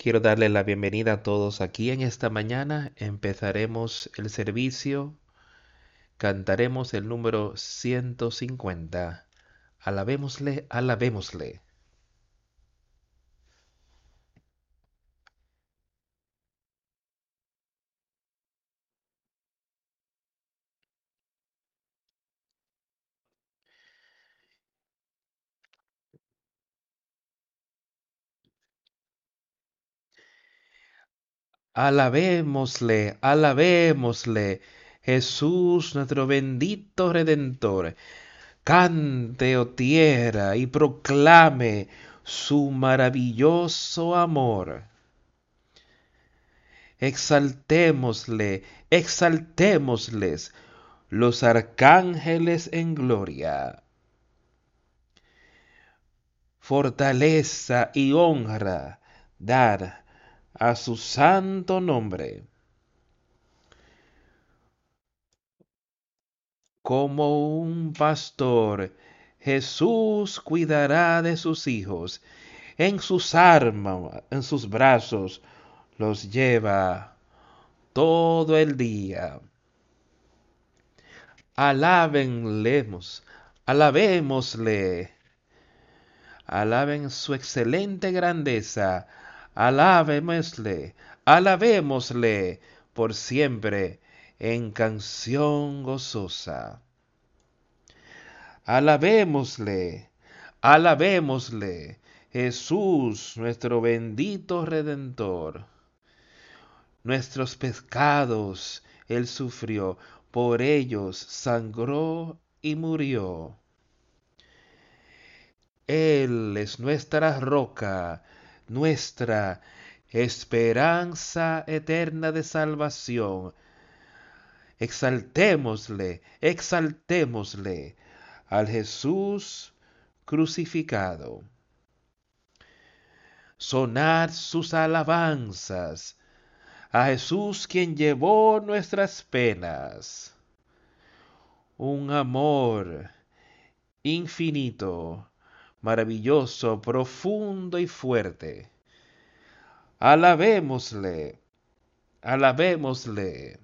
Quiero darle la bienvenida a todos aquí en esta mañana. Empezaremos el servicio. Cantaremos el número 150. Alabémosle, alabémosle. Alabémosle, alabémosle, Jesús nuestro bendito Redentor. Cante, oh tierra, y proclame su maravilloso amor. Exaltémosle, exaltémosles los arcángeles en gloria. Fortaleza y honra dar a su santo nombre. Como un pastor, Jesús cuidará de sus hijos. En sus armas, en sus brazos, los lleva todo el día. Alábenlemos, alabémosle. Alaben su excelente grandeza alabémosle, alabémosle por siempre en canción gozosa. Alabémosle, alabémosle, Jesús, nuestro bendito Redentor. Nuestros pecados Él sufrió, por ellos sangró y murió. Él es nuestra roca, nuestra esperanza eterna de salvación. Exaltémosle, exaltémosle al Jesús crucificado. Sonar sus alabanzas a Jesús quien llevó nuestras penas. Un amor infinito maravilloso, profundo y fuerte. Alabémosle, alabémosle.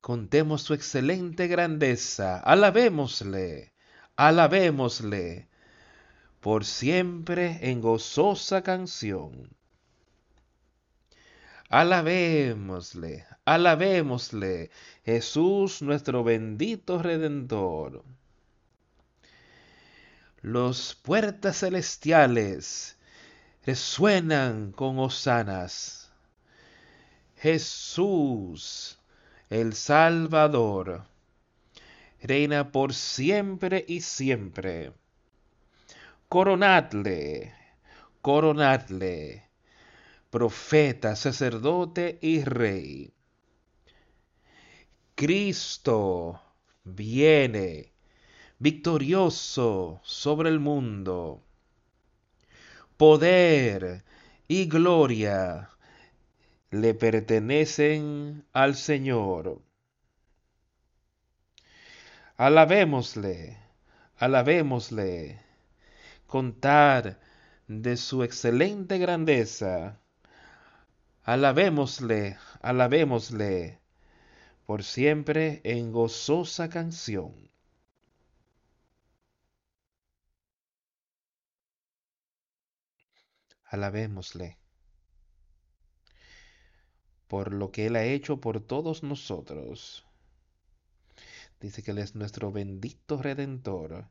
Contemos su excelente grandeza, alabémosle, alabémosle, por siempre en gozosa canción. Alabémosle, alabémosle, Jesús nuestro bendito Redentor los puertas celestiales resuenan con hosanas. Jesús, el Salvador, reina por siempre y siempre. Coronadle, coronadle, profeta, sacerdote y rey. Cristo viene victorioso sobre el mundo. Poder y gloria le pertenecen al Señor. Alabémosle, alabémosle, contar de su excelente grandeza. Alabémosle, alabémosle, por siempre en gozosa canción. Alabémosle por lo que Él ha hecho por todos nosotros. Dice que Él es nuestro bendito redentor.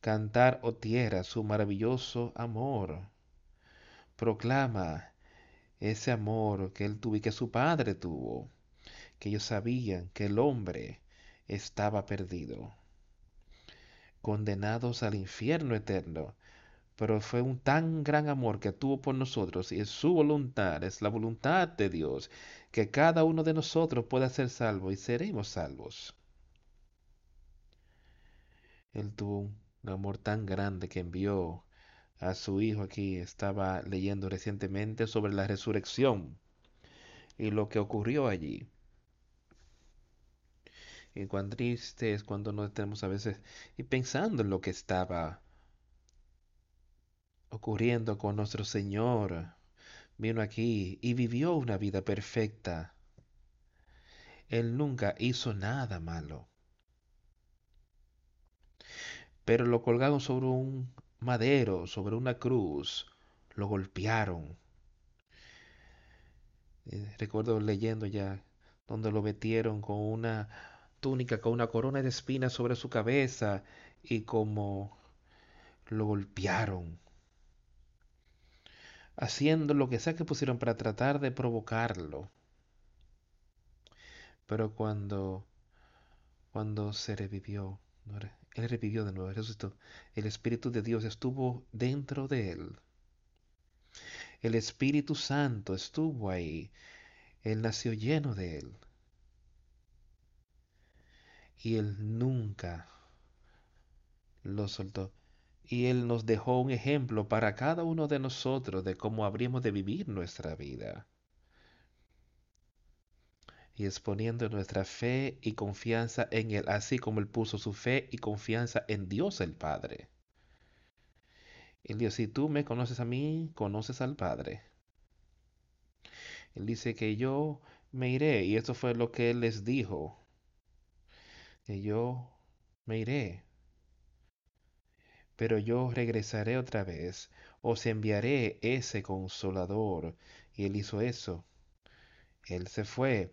Cantar, oh tierra, su maravilloso amor. Proclama ese amor que Él tuvo y que su Padre tuvo, que ellos sabían que el hombre estaba perdido, condenados al infierno eterno, pero fue un tan gran amor que tuvo por nosotros y es su voluntad, es la voluntad de Dios, que cada uno de nosotros pueda ser salvo y seremos salvos. Él tuvo un amor tan grande que envió a su hijo aquí. Estaba leyendo recientemente sobre la resurrección y lo que ocurrió allí. Y cuán triste es cuando no estemos a veces y pensando en lo que estaba ocurriendo con nuestro Señor. Vino aquí y vivió una vida perfecta. Él nunca hizo nada malo. Pero lo colgaron sobre un madero, sobre una cruz. Lo golpearon. Eh, recuerdo leyendo ya donde lo metieron con una túnica, con una corona de espinas sobre su cabeza y como lo golpearon, haciendo lo que sea que pusieron para tratar de provocarlo. Pero cuando, cuando se revivió, él revivió de nuevo, El Espíritu de Dios estuvo dentro de él. El Espíritu Santo estuvo ahí. Él nació lleno de él. Y él nunca lo soltó. Y él nos dejó un ejemplo para cada uno de nosotros de cómo habríamos de vivir nuestra vida y exponiendo nuestra fe y confianza en Él, así como Él puso su fe y confianza en Dios el Padre. Él dijo, si tú me conoces a mí, conoces al Padre. Él dice que yo me iré, y esto fue lo que Él les dijo, que yo me iré, pero yo regresaré otra vez, os enviaré ese consolador. Y Él hizo eso. Él se fue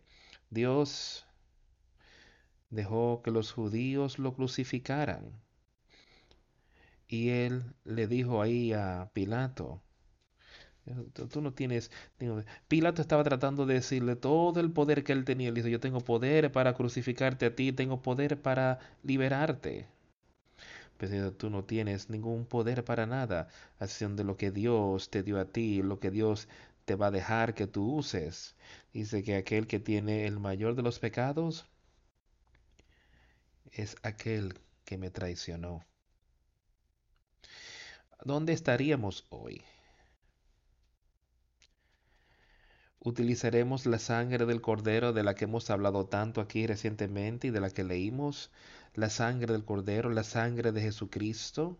Dios dejó que los judíos lo crucificaran. Y él le dijo ahí a Pilato, tú no tienes... Pilato estaba tratando de decirle todo el poder que él tenía. Él yo tengo poder para crucificarte a ti, tengo poder para liberarte. Pero tú no tienes ningún poder para nada, acción de lo que Dios te dio a ti, lo que Dios te va a dejar que tú uses. Dice que aquel que tiene el mayor de los pecados es aquel que me traicionó. ¿Dónde estaríamos hoy? ¿Utilizaremos la sangre del cordero de la que hemos hablado tanto aquí recientemente y de la que leímos? La sangre del cordero, la sangre de Jesucristo.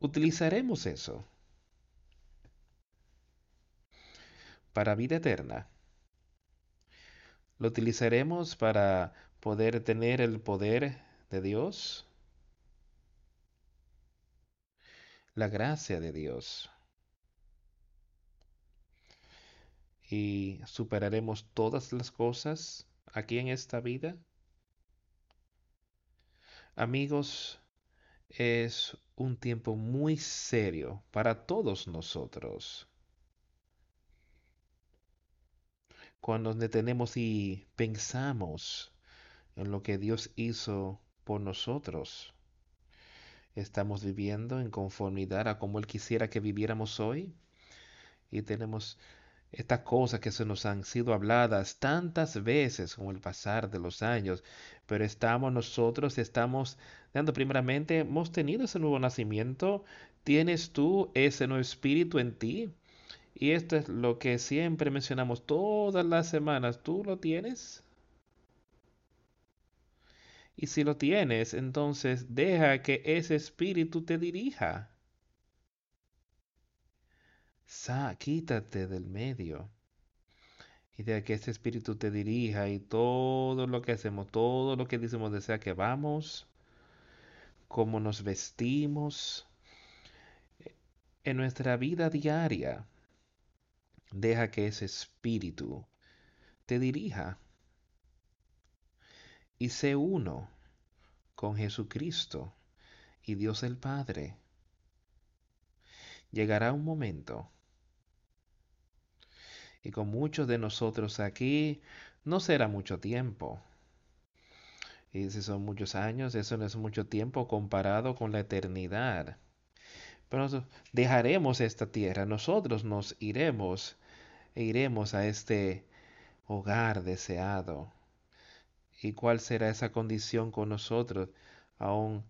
¿Utilizaremos eso? para vida eterna. ¿Lo utilizaremos para poder tener el poder de Dios? La gracia de Dios. ¿Y superaremos todas las cosas aquí en esta vida? Amigos, es un tiempo muy serio para todos nosotros. cuando nos detenemos y pensamos en lo que Dios hizo por nosotros, estamos viviendo en conformidad a como Él quisiera que viviéramos hoy. Y tenemos estas cosas que se nos han sido habladas tantas veces con el pasar de los años, pero estamos nosotros, estamos dando primeramente, hemos tenido ese nuevo nacimiento, tienes tú ese nuevo espíritu en ti, y esto es lo que siempre mencionamos todas las semanas. ¿Tú lo tienes? Y si lo tienes, entonces deja que ese espíritu te dirija. Sa, quítate del medio. Y deja que ese espíritu te dirija y todo lo que hacemos, todo lo que decimos, desea que vamos, cómo nos vestimos, en nuestra vida diaria Deja que ese espíritu te dirija y sé uno con Jesucristo y Dios el Padre. Llegará un momento y con muchos de nosotros aquí no será mucho tiempo. Y si son muchos años, eso no es mucho tiempo comparado con la eternidad. Pero dejaremos esta tierra, nosotros nos iremos e iremos a este hogar deseado. ¿Y cuál será esa condición con nosotros? Aún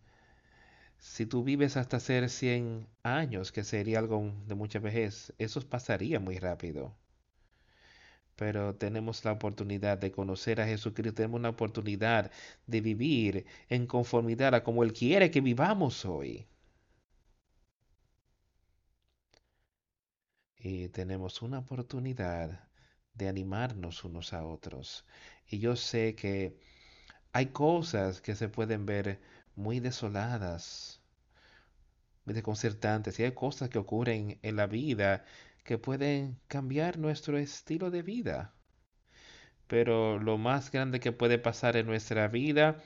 si tú vives hasta ser 100 años, que sería algo de mucha vejez, eso pasaría muy rápido pero tenemos la oportunidad de conocer a Jesucristo, tenemos una oportunidad de vivir en conformidad a como Él quiere que vivamos hoy. Y tenemos una oportunidad de animarnos unos a otros. Y yo sé que hay cosas que se pueden ver muy desoladas, muy desconcertantes, y hay cosas que ocurren en la vida que pueden cambiar nuestro estilo de vida. Pero lo más grande que puede pasar en nuestra vida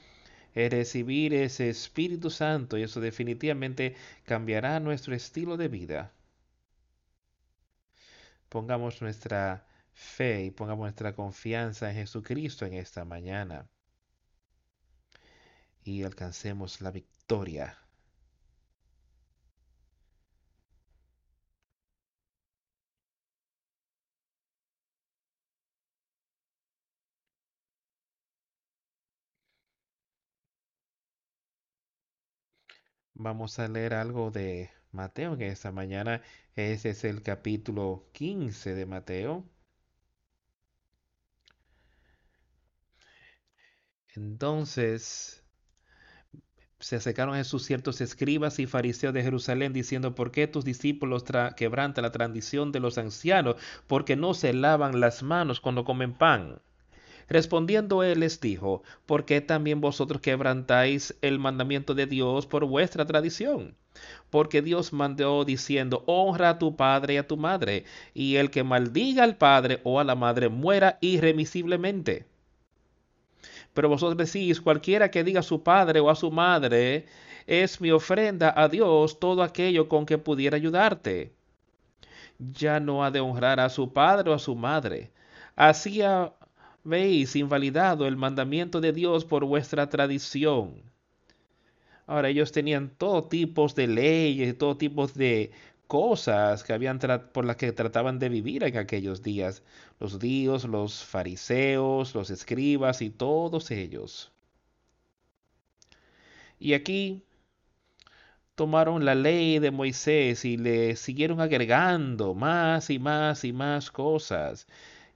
es recibir ese Espíritu Santo y eso definitivamente cambiará nuestro estilo de vida. Pongamos nuestra fe y pongamos nuestra confianza en Jesucristo en esta mañana y alcancemos la victoria. Vamos a leer algo de Mateo en esta mañana. Ese es el capítulo 15 de Mateo. Entonces se acercaron a Jesús ciertos escribas y fariseos de Jerusalén diciendo, ¿por qué tus discípulos quebrantan la tradición de los ancianos? Porque no se lavan las manos cuando comen pan. Respondiendo él les dijo, ¿por qué también vosotros quebrantáis el mandamiento de Dios por vuestra tradición? Porque Dios mandó diciendo, honra a tu padre y a tu madre, y el que maldiga al padre o a la madre muera irremisiblemente. Pero vosotros decís, cualquiera que diga a su padre o a su madre, es mi ofrenda a Dios todo aquello con que pudiera ayudarte. Ya no ha de honrar a su padre o a su madre. Así veis invalidado el mandamiento de Dios por vuestra tradición. Ahora ellos tenían todo tipos de leyes, todo tipos de cosas que habían por las que trataban de vivir en aquellos días. Los judíos, los fariseos, los escribas y todos ellos. Y aquí tomaron la ley de Moisés y le siguieron agregando más y más y más cosas.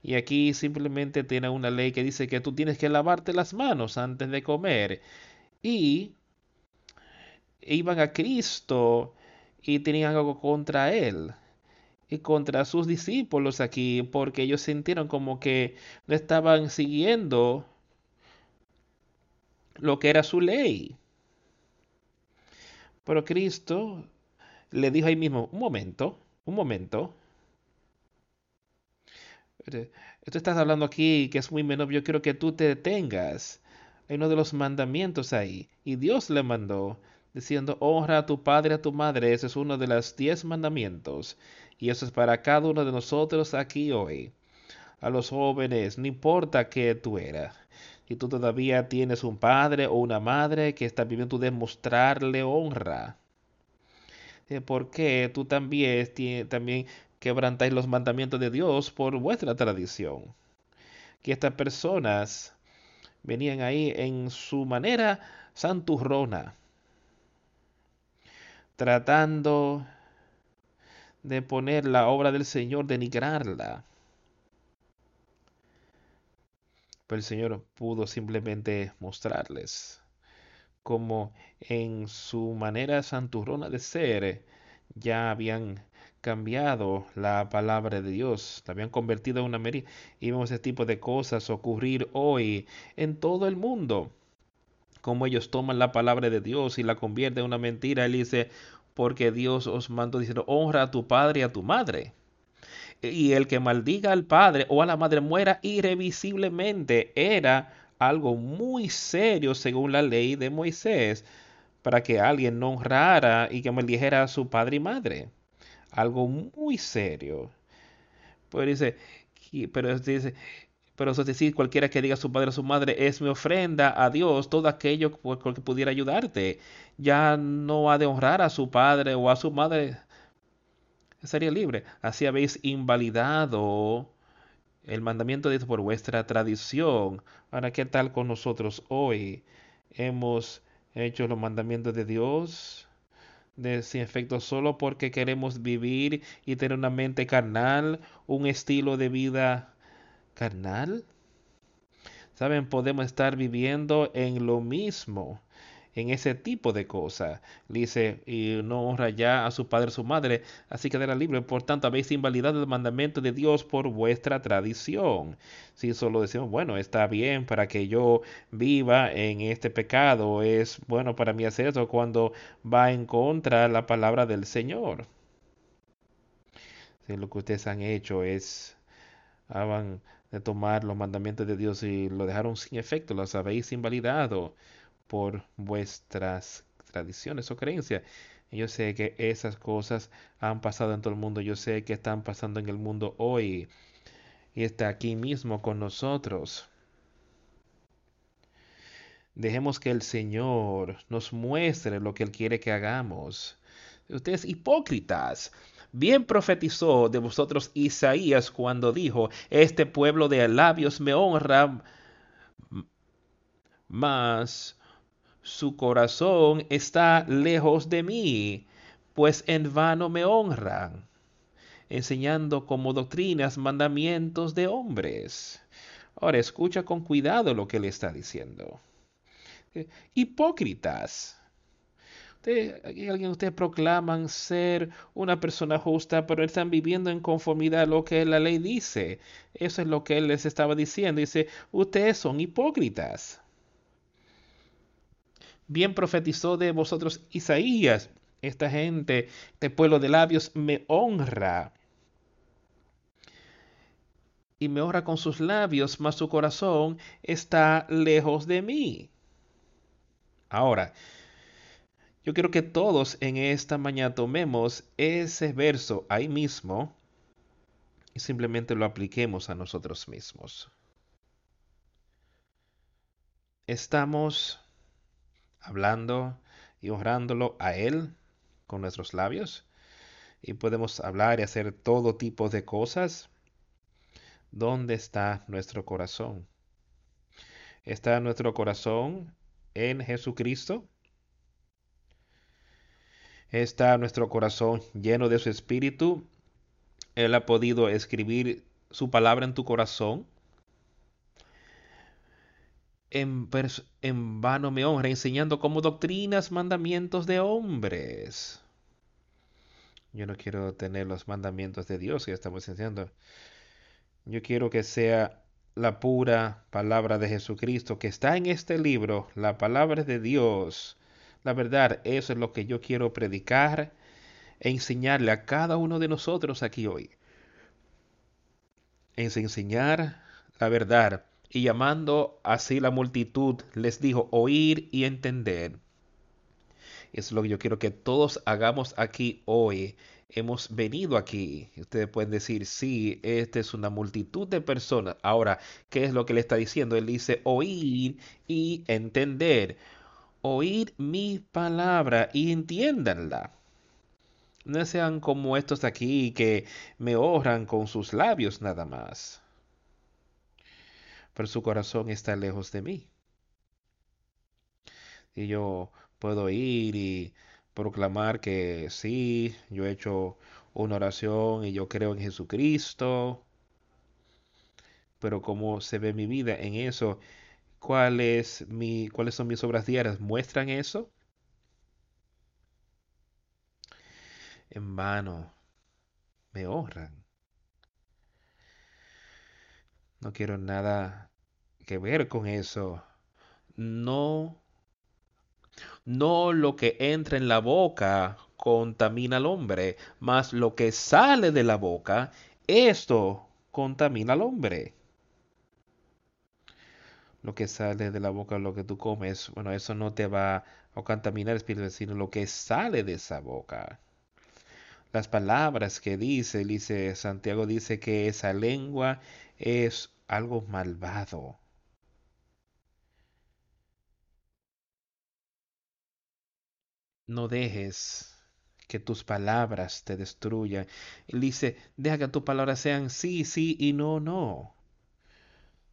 Y aquí simplemente tiene una ley que dice que tú tienes que lavarte las manos antes de comer. Y iban a Cristo y tenían algo contra él y contra sus discípulos aquí, porque ellos sintieron como que no estaban siguiendo lo que era su ley. Pero Cristo le dijo ahí mismo, un momento, un momento, Tú estás hablando aquí que es muy menor. Yo quiero que tú te detengas. Hay uno de los mandamientos ahí. Y Dios le mandó diciendo, honra a tu padre a tu madre. Ese es uno de los diez mandamientos. Y eso es para cada uno de nosotros aquí hoy. A los jóvenes, no importa que tú eras. Si tú todavía tienes un padre o una madre que está viviendo, tú demostrarle honra. Eh, porque tú también, también quebrantáis los mandamientos de Dios por vuestra tradición. Que estas personas venían ahí en su manera santurrona, tratando de poner la obra del Señor, denigrarla. Pero el Señor pudo simplemente mostrarles como en su manera santurrona de ser ya habían cambiado la palabra de Dios, la habían convertido en una mería. Y vemos ese tipo de cosas ocurrir hoy en todo el mundo. Como ellos toman la palabra de Dios y la convierten en una mentira. Él dice, porque Dios os mandó diciendo, honra a tu padre y a tu madre. Y el que maldiga al padre o a la madre muera irrevisiblemente. Era algo muy serio según la ley de Moisés para que alguien no honrara y que maldijera a su padre y madre algo muy serio. Pues dice, pero dice, pero eso es decir, cualquiera que diga a su padre o su madre, es mi ofrenda a Dios, todo aquello por que pudiera ayudarte, ya no ha de honrar a su padre o a su madre, sería libre. Así habéis invalidado el mandamiento de por vuestra tradición. Ahora, ¿qué tal con nosotros hoy? Hemos hecho los mandamientos de Dios de sin efecto solo porque queremos vivir y tener una mente carnal, un estilo de vida carnal. Saben, podemos estar viviendo en lo mismo en ese tipo de cosas. Dice, y no honra ya a su padre y su madre, así que quedará libre. Por tanto, habéis invalidado el mandamiento de Dios por vuestra tradición. Si solo decimos, bueno, está bien para que yo viva en este pecado, es bueno para mí hacer eso cuando va en contra la palabra del Señor. Si lo que ustedes han hecho es, haban de tomar los mandamientos de Dios y lo dejaron sin efecto, los habéis invalidado por vuestras tradiciones o creencias. yo sé que esas cosas han pasado en todo el mundo. Yo sé que están pasando en el mundo hoy. Y está aquí mismo con nosotros. Dejemos que el Señor nos muestre lo que Él quiere que hagamos. Ustedes hipócritas. Bien profetizó de vosotros Isaías cuando dijo, este pueblo de labios me honra, mas su corazón está lejos de mí, pues en vano me honran, enseñando como doctrinas mandamientos de hombres. Ahora escucha con cuidado lo que le está diciendo. Eh, hipócritas. Usted, alguien de ustedes proclaman ser una persona justa, pero están viviendo en conformidad a lo que la ley dice. Eso es lo que él les estaba diciendo. Dice, ustedes son hipócritas bien profetizó de vosotros Isaías. Esta gente, este pueblo de labios, me honra. Y me honra con sus labios, mas su corazón está lejos de mí. Ahora, yo quiero que todos en esta mañana tomemos ese verso ahí mismo y simplemente lo apliquemos a nosotros mismos. Estamos hablando y honrándolo a Él con nuestros labios. Y podemos hablar y hacer todo tipo de cosas. ¿Dónde está nuestro corazón? ¿Está nuestro corazón en Jesucristo? ¿Está nuestro corazón lleno de su espíritu? Él ha podido escribir su palabra en tu corazón en, vano me honra, enseñando como doctrinas mandamientos de hombres. Yo no quiero tener los mandamientos de Dios que estamos enseñando. Yo quiero que sea la pura palabra de Jesucristo que está en este libro, la palabra de Dios. La verdad, eso es lo que yo quiero predicar e enseñarle a cada uno de nosotros aquí hoy. Es enseñar la verdad y llamando así la multitud, les dijo, oír y entender. Es lo que yo quiero que todos hagamos aquí hoy. Hemos venido aquí. Ustedes pueden decir, sí, esta es una multitud de personas. Ahora, ¿qué es lo que le está diciendo? Él dice, oír y entender. Oír mi palabra y entiéndanla. No sean como estos aquí que me honran con sus labios nada más pero su corazón está lejos de mí. Y yo puedo ir y proclamar que sí, yo he hecho una oración y yo creo en Jesucristo, pero cómo se ve mi vida en eso, ¿cuál es mi, cuáles son mis obras diarias, muestran eso. En vano me honran. No quiero nada que ver con eso. No, no lo que entra en la boca contamina al hombre, mas lo que sale de la boca, esto contamina al hombre. Lo que sale de la boca, lo que tú comes, bueno, eso no te va a contaminar el espíritu, sino lo que sale de esa boca las palabras que dice, dice Santiago dice que esa lengua es algo malvado. No dejes que tus palabras te destruyan. Él dice, deja que tus palabras sean sí, sí y no, no.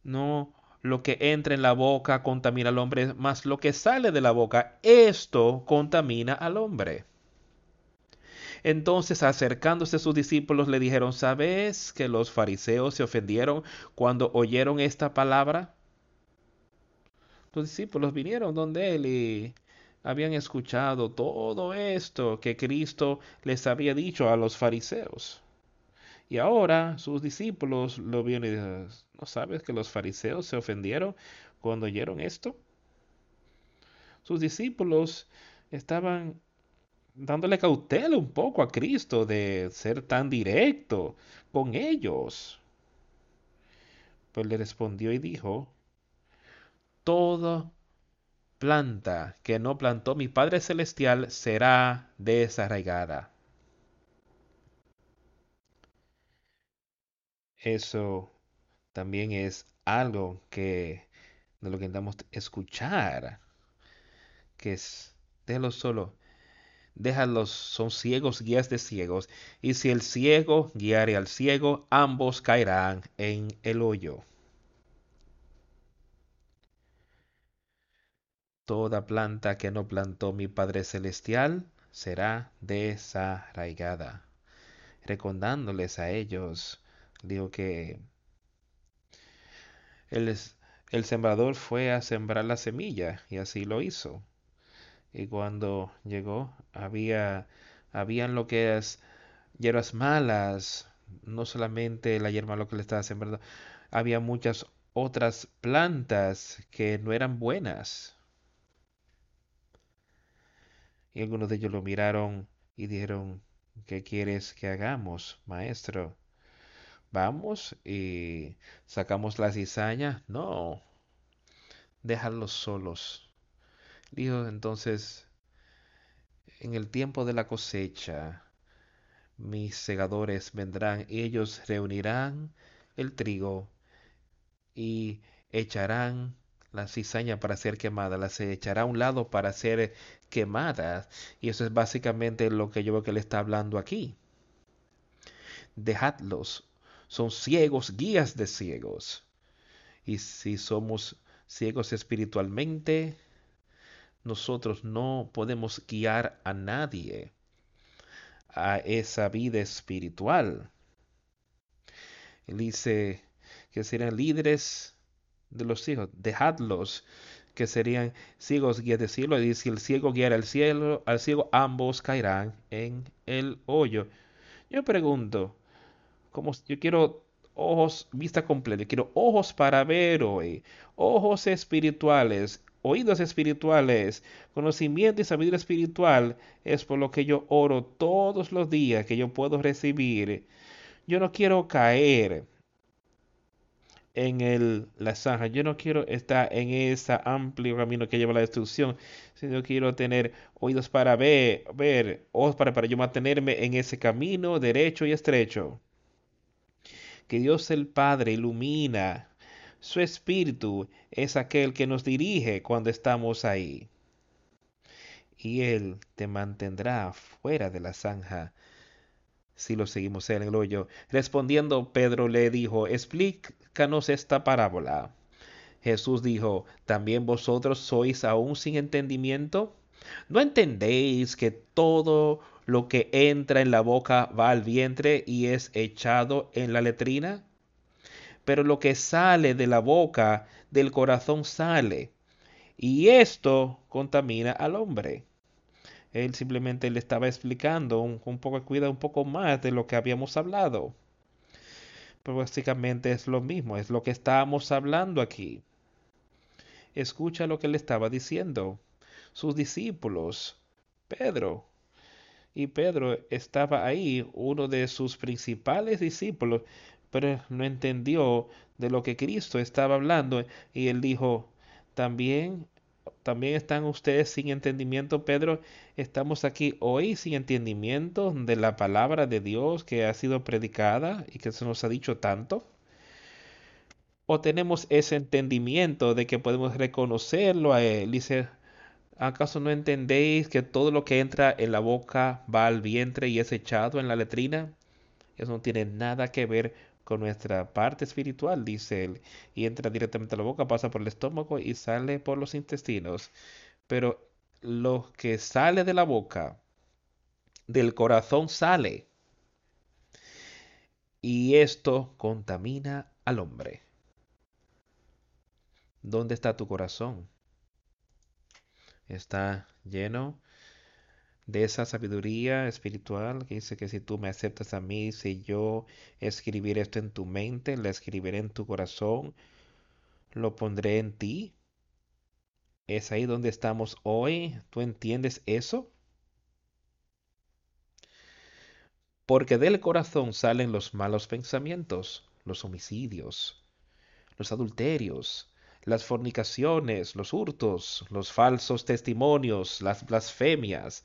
No lo que entra en la boca contamina al hombre, más lo que sale de la boca, esto contamina al hombre. Entonces acercándose sus discípulos le dijeron, ¿sabes que los fariseos se ofendieron cuando oyeron esta palabra? Los discípulos vinieron donde él y habían escuchado todo esto que Cristo les había dicho a los fariseos. Y ahora sus discípulos lo vieron y dijeron, ¿no sabes que los fariseos se ofendieron cuando oyeron esto? Sus discípulos estaban dándole cautela un poco a Cristo de ser tan directo con ellos. Pues le respondió y dijo, toda planta que no plantó mi Padre Celestial será desarraigada. Eso también es algo que de lo que intentamos escuchar, que es, déjalo solo, déjalos, son ciegos, guías de ciegos, y si el ciego guiare al ciego, ambos caerán en el hoyo. Toda planta que no plantó mi Padre Celestial será desarraigada. Recordándoles a ellos, digo que el, el sembrador fue a sembrar la semilla y así lo hizo. Y cuando llegó, había, habían lo que es hierbas malas, no solamente la hierba lo que le estaba sembrando, había muchas otras plantas que no eran buenas. Y algunos de ellos lo miraron y dijeron, ¿qué quieres que hagamos, maestro? ¿Vamos y sacamos la cizaña? No, déjalos solos. Dijo entonces, en el tiempo de la cosecha, mis segadores vendrán y ellos reunirán el trigo y echarán la cizaña para ser quemada, la se echará a un lado para ser quemada. Y eso es básicamente lo que yo veo que le está hablando aquí. Dejadlos, son ciegos, guías de ciegos. Y si somos ciegos espiritualmente, nosotros no podemos guiar a nadie a esa vida espiritual. Él dice que serán líderes de los hijos, dejadlos que serían ciegos guías de cielo. Y si el ciego guiara al cielo, al ciego, ambos caerán en el hoyo. Yo pregunto, como yo quiero ojos, vista completa, quiero ojos para ver hoy, ojos espirituales, oídos espirituales, conocimiento y sabiduría espiritual, es por lo que yo oro todos los días que yo puedo recibir. Yo no quiero caer en el, la zanja. Yo no quiero estar en ese amplio camino que lleva a la destrucción, sino quiero tener oídos para ver, ver ojos para, para yo mantenerme en ese camino derecho y estrecho. Que Dios el Padre ilumina su espíritu es aquel que nos dirige cuando estamos ahí. Y Él te mantendrá fuera de la zanja si lo seguimos en el hoyo. Respondiendo, Pedro le dijo, explícanos esta parábola. Jesús dijo, ¿también vosotros sois aún sin entendimiento? ¿No entendéis que todo lo que entra en la boca va al vientre y es echado en la letrina? Pero lo que sale de la boca, del corazón sale. Y esto contamina al hombre. Él simplemente le estaba explicando un, poco, cuida un poco más de lo que habíamos hablado. Pero básicamente es lo mismo, es lo que estábamos hablando aquí. Escucha lo que le estaba diciendo. Sus discípulos, Pedro, y Pedro estaba ahí, uno de sus principales discípulos, pero no entendió de lo que Cristo estaba hablando y él dijo, también también están ustedes sin entendimiento, Pedro. Estamos aquí hoy sin entendimiento de la palabra de Dios que ha sido predicada y que se nos ha dicho tanto. O tenemos ese entendimiento de que podemos reconocerlo a Él. Dice, ¿acaso no entendéis que todo lo que entra en la boca va al vientre y es echado en la letrina? Eso no tiene nada que ver con nuestra parte espiritual, dice él, y entra directamente a la boca, pasa por el estómago y sale por los intestinos. Pero lo que sale de la boca, del corazón sale. Y esto contamina al hombre. ¿Dónde está tu corazón? está lleno de esa sabiduría espiritual que dice que si tú me aceptas a mí, si yo escribiré esto en tu mente, lo escribiré en tu corazón, lo pondré en ti. Es ahí donde estamos hoy. ¿Tú entiendes eso? Porque del corazón salen los malos pensamientos, los homicidios, los adulterios, las fornicaciones, los hurtos, los falsos testimonios, las blasfemias,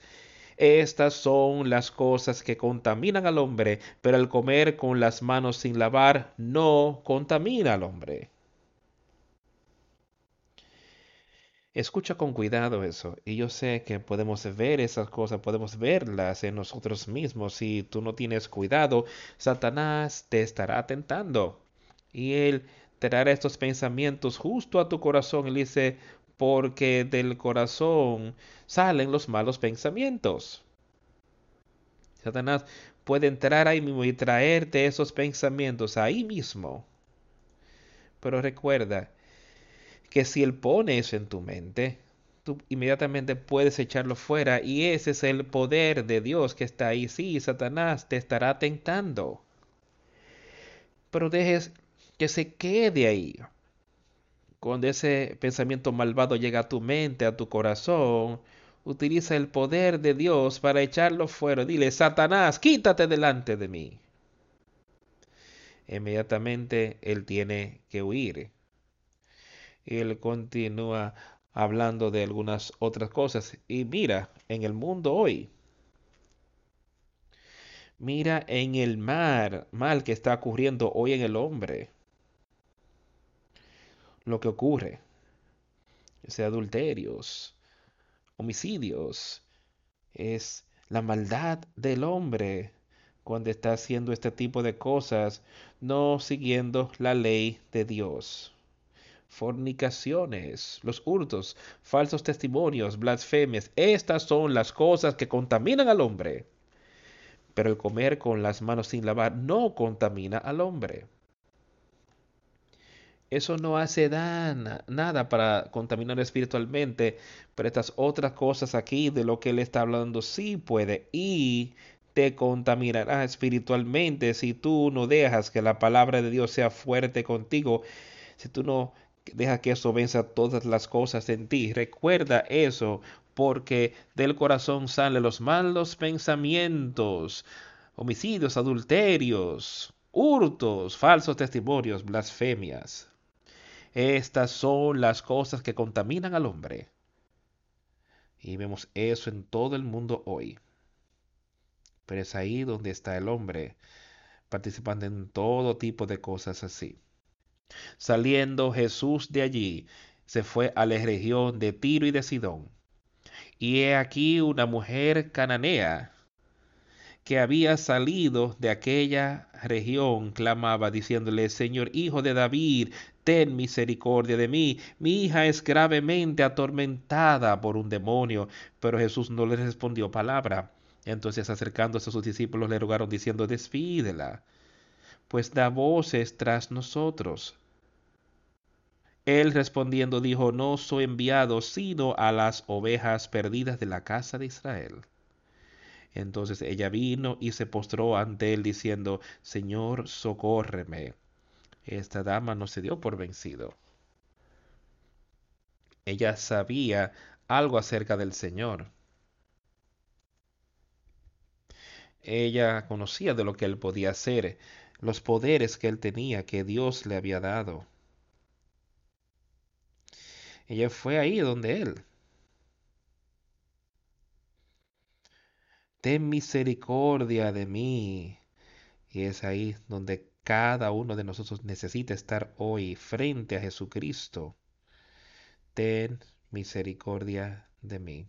estas son las cosas que contaminan al hombre, pero el comer con las manos sin lavar no contamina al hombre. Escucha con cuidado eso. Y yo sé que podemos ver esas cosas, podemos verlas en nosotros mismos. Si tú no tienes cuidado, Satanás te estará tentando. Y él te dará estos pensamientos justo a tu corazón. Y dice, porque del corazón salen los malos pensamientos. Satanás puede entrar ahí mismo y traerte esos pensamientos ahí mismo. Pero recuerda que si él pone eso en tu mente, tú inmediatamente puedes echarlo fuera y ese es el poder de Dios que está ahí. Sí, Satanás te estará tentando. Pero dejes que se quede ahí. Cuando ese pensamiento malvado llega a tu mente, a tu corazón, utiliza el poder de Dios para echarlo fuera. Dile, Satanás, quítate delante de mí. Inmediatamente él tiene que huir. Y él continúa hablando de algunas otras cosas. Y mira, en el mundo hoy, mira en el mar, mal que está ocurriendo hoy en el hombre lo que ocurre. Ese adulterios, homicidios, es la maldad del hombre cuando está haciendo este tipo de cosas, no siguiendo la ley de Dios. Fornicaciones, los hurtos, falsos testimonios, blasfemias, estas son las cosas que contaminan al hombre. Pero el comer con las manos sin lavar no contamina al hombre. Eso no hace nada para contaminar espiritualmente, pero estas otras cosas aquí de lo que él está hablando sí puede y te contaminará espiritualmente si tú no dejas que la palabra de Dios sea fuerte contigo, si tú no dejas que eso venza todas las cosas en ti. Recuerda eso, porque del corazón salen los malos pensamientos, homicidios, adulterios, hurtos, falsos testimonios, blasfemias. Estas son las cosas que contaminan al hombre. Y vemos eso en todo el mundo hoy. Pero es ahí donde está el hombre, participando en todo tipo de cosas así. Saliendo Jesús de allí, se fue a la región de Tiro y de Sidón. Y he aquí una mujer cananea que había salido de aquella región clamaba diciéndole, Señor Hijo de David, ten misericordia de mí, mi hija es gravemente atormentada por un demonio. Pero Jesús no le respondió palabra. Entonces acercándose a sus discípulos le rogaron diciendo, despídela, pues da voces tras nosotros. Él respondiendo dijo, no soy enviado sino a las ovejas perdidas de la casa de Israel. Entonces ella vino y se postró ante él diciendo, Señor, socórreme. Esta dama no se dio por vencido. Ella sabía algo acerca del Señor. Ella conocía de lo que él podía hacer, los poderes que él tenía, que Dios le había dado. Ella fue ahí donde él. ten misericordia de mí. Y es ahí donde cada uno de nosotros necesita estar hoy frente a Jesucristo. Ten misericordia de mí.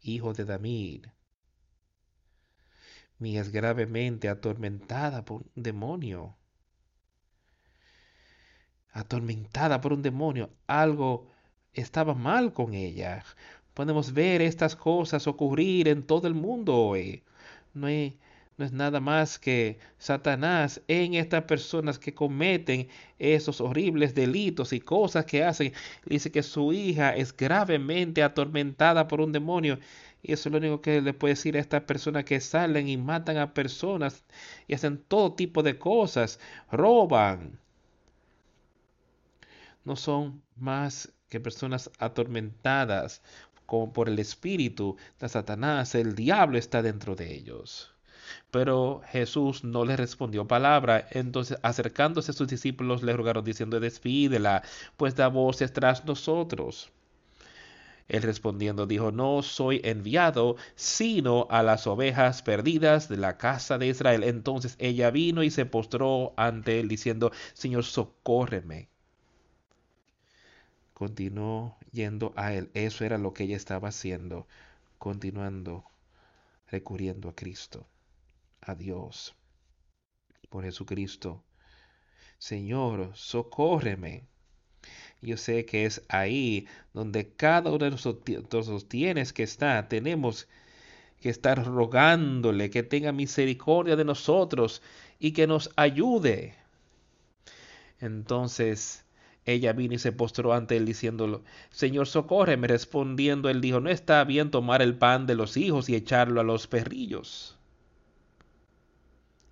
Hijo de David, mi es gravemente atormentada por un demonio. Atormentada por un demonio. Algo estaba mal con ella. Podemos ver estas cosas ocurrir en todo el mundo hoy. No hay, no es nada más que Satanás en estas personas que cometen esos horribles delitos y cosas que hacen. Dice que su hija es gravemente atormentada por un demonio. Y eso es lo único que le puede decir a estas personas que salen y matan a personas y hacen todo tipo de cosas, roban. No son más que personas atormentadas como por el espíritu de Satanás. El diablo está dentro de ellos. Pero Jesús no le respondió palabra. Entonces, acercándose a sus discípulos, le rogaron diciendo, despídela, pues da voces tras nosotros. Él respondiendo dijo, no soy enviado sino a las ovejas perdidas de la casa de Israel. Entonces ella vino y se postró ante él diciendo, Señor, socórreme. Continuó yendo a él. Eso era lo que ella estaba haciendo, continuando, recurriendo a Cristo a Dios por Jesucristo. Señor, socórreme. Yo sé que es ahí donde cada uno de nosotros tienes que estar. Tenemos que estar rogándole que tenga misericordia de nosotros y que nos ayude. Entonces ella vino y se postró ante él diciéndolo, Señor, socórreme. Respondiendo, él dijo, no está bien tomar el pan de los hijos y echarlo a los perrillos.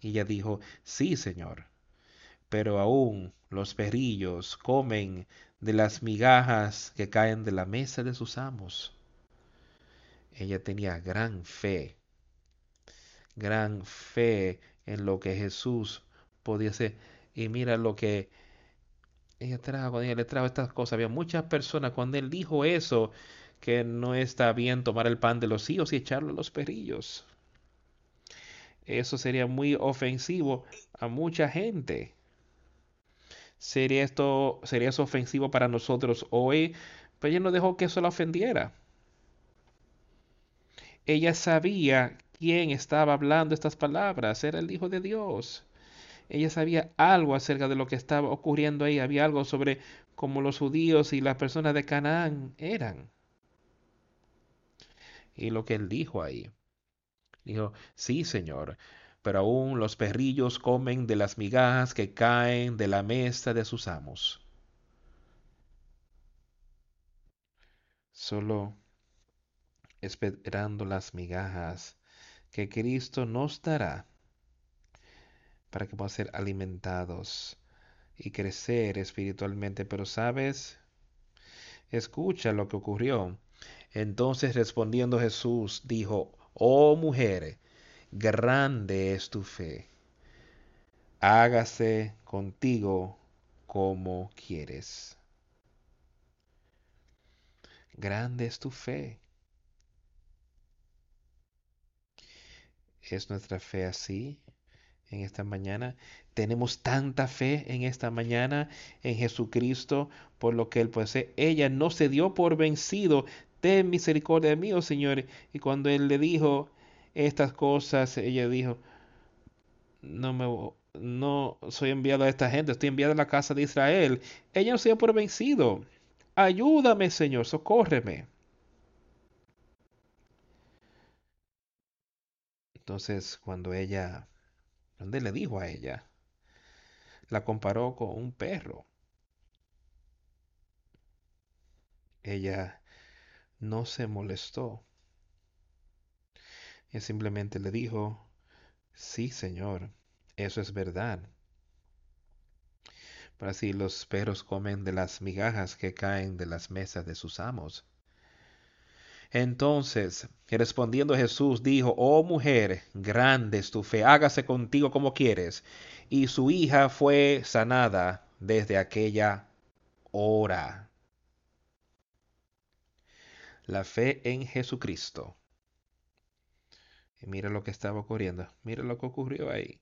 Y ella dijo, sí, Señor. Pero aún los perrillos comen de las migajas que caen de la mesa de sus amos. Ella tenía gran fe, gran fe en lo que Jesús podía hacer. Y mira lo que ella trajo, cuando ella le trajo estas cosas. Había muchas personas cuando él dijo eso, que no está bien tomar el pan de los hijos y echarlo a los perrillos. Eso sería muy ofensivo a mucha gente. ¿Sería esto, sería eso ofensivo para nosotros hoy? Pero ella no dejó que eso la ofendiera. Ella sabía quién estaba hablando estas palabras. Era el Hijo de Dios. Ella sabía algo acerca de lo que estaba ocurriendo ahí. Había algo sobre cómo los judíos y las personas de Canaán eran. Y lo que él dijo ahí. Dijo, sí, Señor, pero aún los perrillos comen de las migajas que caen de la mesa de sus amos. Solo esperando las migajas que Cristo nos dará para que podamos ser alimentados y crecer espiritualmente. Pero sabes, escucha lo que ocurrió. Entonces respondiendo Jesús dijo, oh mujer, grande es tu fe. Hágase contigo como quieres. Grande es tu fe. ¿Es nuestra fe así en esta mañana? Tenemos tanta fe en esta mañana en Jesucristo por lo que Él posee. Ella no se dio por vencido. Ten misericordia de mí, oh Señor. Y cuando Él le dijo, estas cosas, ella dijo, no me no soy enviado a esta gente, estoy enviado a la casa de Israel. Ella no se dio por vencido. Ayúdame, Señor, socórreme. Entonces, cuando ella, donde le dijo a ella, la comparó con un perro. Ella no se molestó. Y simplemente le dijo, sí, Señor, eso es verdad. Pero así los perros comen de las migajas que caen de las mesas de sus amos. Entonces, respondiendo Jesús, dijo, oh mujer, grande es tu fe, hágase contigo como quieres. Y su hija fue sanada desde aquella hora. La fe en Jesucristo y mira lo que estaba ocurriendo. Mira lo que ocurrió ahí.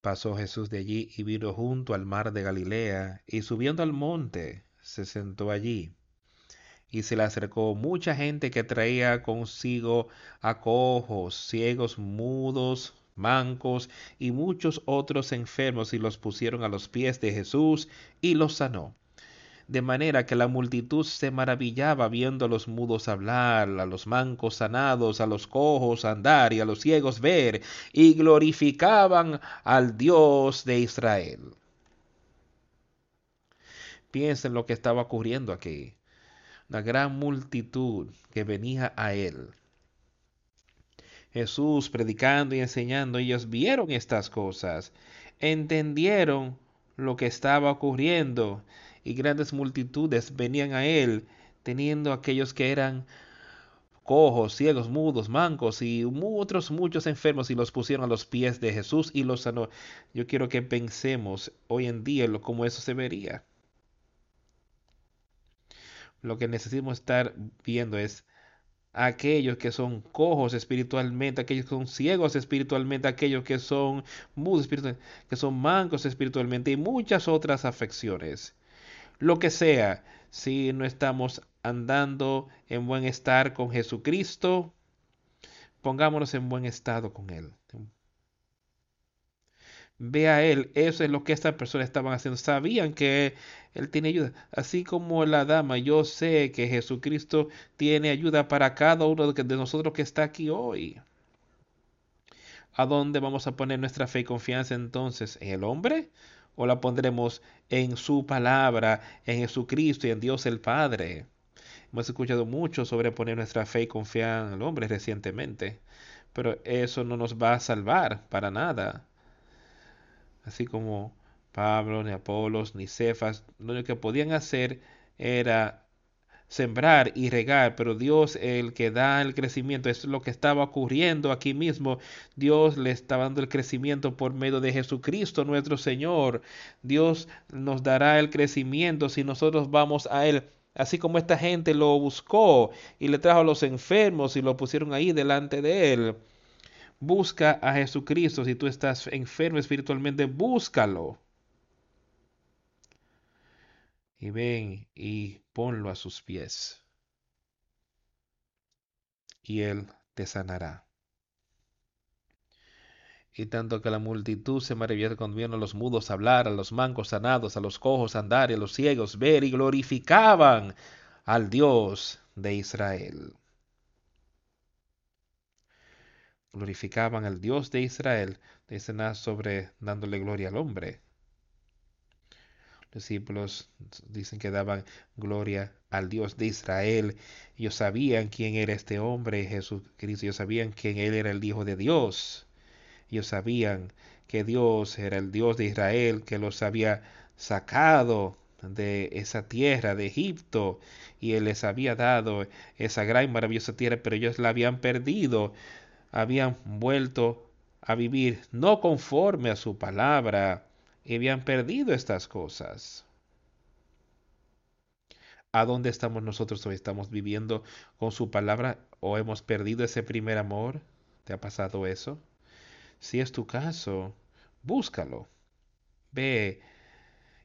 Pasó Jesús de allí y vino junto al mar de Galilea, y subiendo al monte, se sentó allí. Y se le acercó mucha gente que traía consigo a cojos, ciegos, mudos, mancos y muchos otros enfermos, y los pusieron a los pies de Jesús y los sanó. de manera que la multitud se maravillaba viendo a los mudos hablar, a los mancos sanados, a los cojos andar y a los ciegos ver, y glorificaban al Dios de Israel. Piensen lo que estaba ocurriendo aquí. Una gran multitud que venía a él. Jesús predicando y enseñando, ellos vieron estas cosas, entendieron lo que estaba ocurriendo y grandes multitudes venían a él, teniendo aquellos que eran cojos, ciegos, mudos, mancos y otros muchos enfermos y los pusieron a los pies de Jesús y los sanó. Yo quiero que pensemos hoy en día lo cómo eso se vería. Lo que necesitamos estar viendo es aquellos que son cojos espiritualmente, aquellos que son ciegos espiritualmente, aquellos que son mudos espiritualmente, que son mancos espiritualmente y muchas otras afecciones lo que sea, si no estamos andando en buen estar con Jesucristo, pongámonos en buen estado con Él. A Él, eso es lo que estas personas estaban haciendo. Sabían que Él tiene ayuda. Así como la dama, yo sé que Jesucristo tiene ayuda para cada uno de nosotros que está aquí hoy. ¿A dónde vamos a poner nuestra fe y confianza entonces? ¿En el hombre? o la pondremos en su palabra, en Jesucristo y en Dios el Padre. Hemos escuchado mucho sobre poner nuestra fe y confiar en el hombre recientemente, pero eso no nos va a salvar para nada. Así como Pablo, ni Apolos, ni Cefas, lo único que podían hacer era sembrar y regar, pero Dios el que da el crecimiento. es lo que estaba ocurriendo aquí mismo. Dios le está dando el crecimiento por medio de Jesucristo nuestro Señor. Dios nos dará el crecimiento si nosotros vamos a Él. Así como esta gente lo buscó y le trajo a los enfermos y lo pusieron ahí delante de Él. Busca a Jesucristo. Si tú estás enfermo espiritualmente, búscalo y ven y ponlo a sus pies, y él te sanará. Y tanto que la multitud se maravilló cuando vieron a los mudos hablar, a los mancos sanados, a los cojos andar y a los ciegos ver y glorificaban al Dios de Israel. Glorificaban al Dios de Israel, dicen sobre dándole gloria al hombre discípulos dicen que daban gloria al Dios de Israel. Ellos sabían quién era este hombre, Jesucristo. Ellos sabían quién él era el Hijo de Dios. Ellos sabían que Dios era el Dios de Israel, que los había sacado de esa tierra de Egipto y él les había dado esa gran y maravillosa tierra, pero ellos la habían perdido, habían vuelto a vivir no conforme a su palabra, y habían perdido estas cosas. ¿A dónde estamos nosotros hoy? ¿Estamos viviendo con su palabra o hemos perdido ese primer amor? ¿Te ha pasado eso? Si es tu caso, búscalo. Ve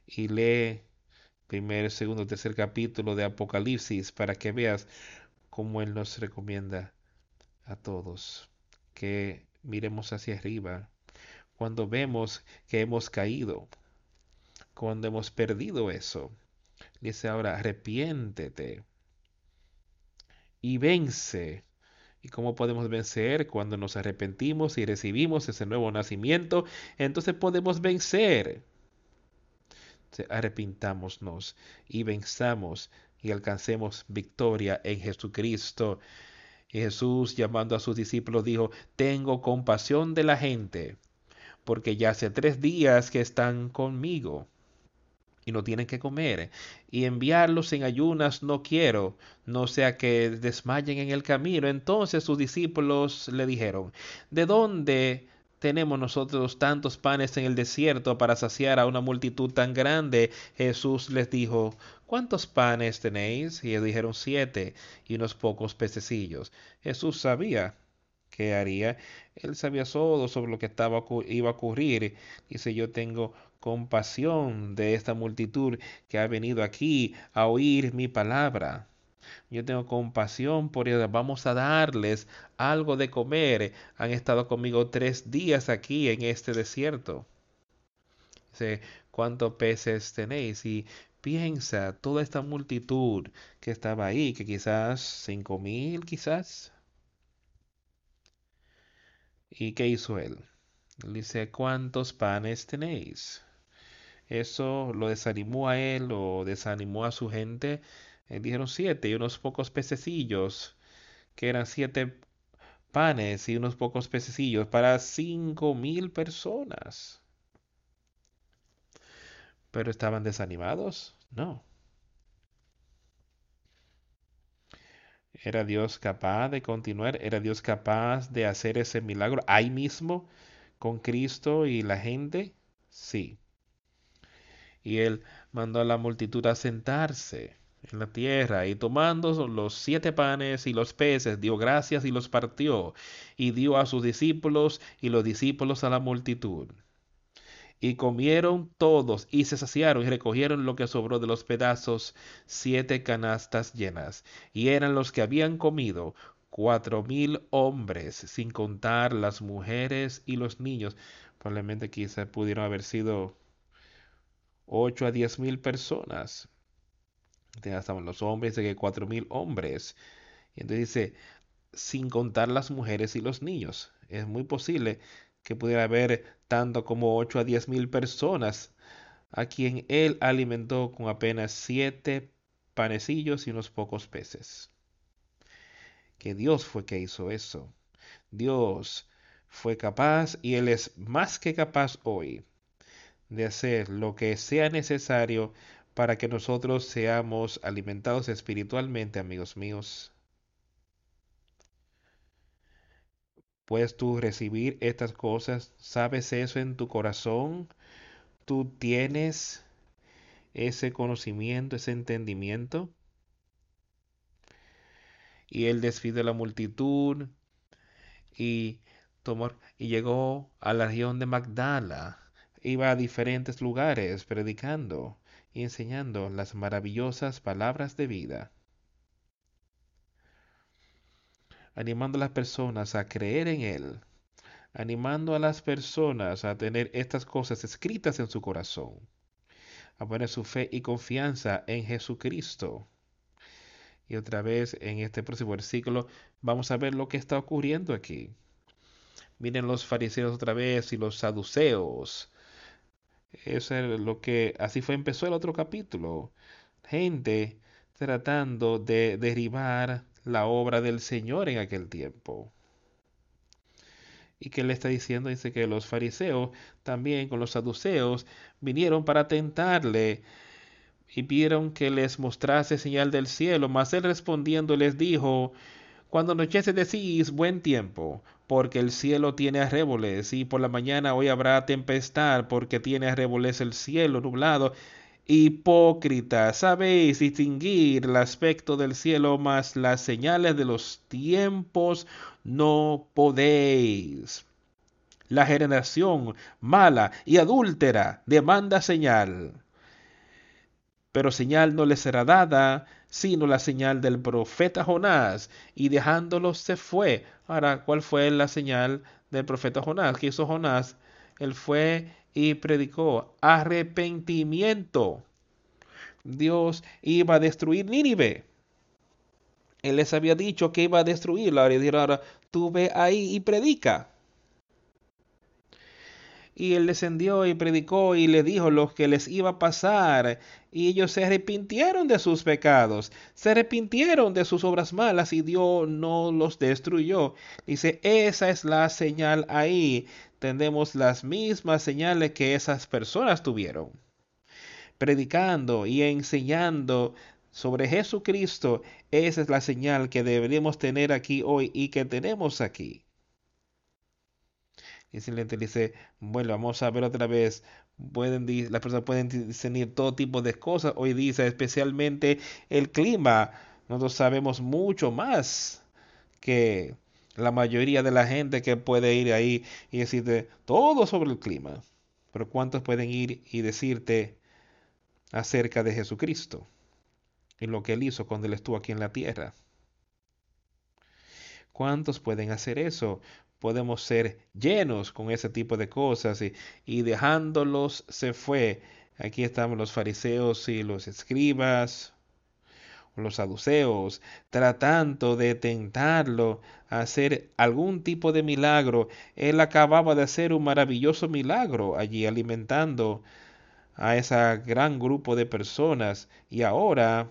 y lee primer, segundo, tercer capítulo de Apocalipsis para que veas cómo Él nos recomienda a todos que miremos hacia arriba cuando vemos que hemos caído, cuando hemos perdido eso. Dice ahora, arrepiéntete y vence. ¿Y cómo podemos vencer? Cuando nos arrepentimos y recibimos ese nuevo nacimiento, entonces podemos vencer. Arrepintámonos y venzamos y alcancemos victoria en Jesucristo. Y Jesús, llamando a sus discípulos, dijo, tengo compasión de la gente porque ya hace tres días que están conmigo y no tienen que comer, y enviarlos en ayunas no quiero, no sea que desmayen en el camino. Entonces sus discípulos le dijeron, ¿de dónde tenemos nosotros tantos panes en el desierto para saciar a una multitud tan grande? Jesús les dijo, ¿cuántos panes tenéis? Y ellos dijeron siete y unos pocos pececillos. Jesús sabía qué haría. Él sabía todo sobre lo que estaba, iba a ocurrir. Dice, yo tengo compasión de esta multitud que ha venido aquí a oír mi palabra. Yo tengo compasión por ellos. Vamos a darles algo de comer. Han estado conmigo tres días aquí en este desierto. Dice, ¿cuántos peces tenéis? Y Piensa toda esta multitud que estaba ahí, que quizás cinco mil, quizás. ¿Y qué hizo él? dice, ¿cuántos panes tenéis? Eso lo desanimó a él o desanimó a su gente. Eh, dijeron siete y unos pocos pececillos, que eran siete panes y unos pocos pececillos para cinco mil personas. ¿Pero estaban desanimados? No. ¿Era Dios capaz de continuar? ¿Era Dios capaz de hacer ese milagro ahí mismo con Cristo y la gente? Sí. Y él mandó a la multitud a sentarse en la tierra y tomando los siete panes y los peces dio gracias y los partió y dio a sus discípulos y los discípulos a la multitud. Y comieron todos y se saciaron y recogieron lo que sobró de los pedazos, siete canastas llenas. Y eran los que habían comido cuatro mil hombres, sin contar las mujeres y los niños. Probablemente quizá pudieron haber sido ocho a diez mil personas. Ya estaban los hombres, de que cuatro mil hombres. Y entonces dice, sin contar las mujeres y los niños. Es muy posible que pudiera haber tanto como 8 a 10 mil personas a quien él alimentó con apenas siete panecillos y unos pocos peces. Que Dios fue que hizo eso. Dios fue capaz y Él es más que capaz hoy de hacer lo que sea necesario para que nosotros seamos alimentados espiritualmente, amigos míos. ¿Puedes tú recibir estas cosas? ¿Sabes eso en tu corazón? ¿Tú tienes ese conocimiento, ese entendimiento? Y él despidió a la multitud y, tomó, y llegó a la región de Magdala. Iba a diferentes lugares predicando y enseñando las maravillosas palabras de vida. animando a las personas a creer en Él, animando a las personas a tener estas cosas escritas en su corazón, a poner su fe y confianza en Jesucristo. Y otra vez en este próximo versículo vamos a ver lo que está ocurriendo aquí. Miren los fariseos otra vez y los saduceos. Eso es lo que así fue empezó el otro capítulo. Gente tratando de derribar la obra del Señor en aquel tiempo. ¿Y que le está diciendo? Dice que los fariseos también con los saduceos vinieron para tentarle y pidieron que les mostrase señal del cielo, mas él respondiendo les dijo, cuando anochece decís buen tiempo, porque el cielo tiene arreboles, y por la mañana hoy habrá tempestad, porque tiene arreboles el cielo nublado, Hipócrita, sabéis distinguir el aspecto del cielo, mas las señales de los tiempos no podéis. La generación mala y adúltera demanda señal, pero señal no le será dada, sino la señal del profeta Jonás, y dejándolo se fue. Ahora, ¿cuál fue la señal del profeta Jonás? ¿Qué hizo Jonás? Él fue y predicó arrepentimiento. Dios iba a destruir Nínive. Él les había dicho que iba a destruirla. Ahora tú ve ahí y predica. Y él descendió y predicó y le dijo lo que les iba a pasar. Y ellos se arrepintieron de sus pecados, se arrepintieron de sus obras malas y Dios no los destruyó. Dice, esa es la señal ahí tenemos las mismas señales que esas personas tuvieron. Predicando y enseñando sobre Jesucristo, esa es la señal que deberíamos tener aquí hoy y que tenemos aquí. Y simplemente dice, bueno, vamos a ver otra vez. Pueden, las personas pueden discernir todo tipo de cosas. Hoy dice especialmente el clima. Nosotros sabemos mucho más que la mayoría de la gente que puede ir ahí y decirte todo sobre el clima. Pero ¿cuántos pueden ir y decirte acerca de Jesucristo y lo que él hizo cuando él estuvo aquí en la tierra? ¿Cuántos pueden hacer eso? Podemos ser llenos con ese tipo de cosas y, dejándolos se fue. Aquí estamos los fariseos y los escribas, los saduceos, tratando de tentarlo a hacer algún tipo de milagro. Él acababa de hacer un maravilloso milagro allí alimentando a ese gran grupo de personas y ahora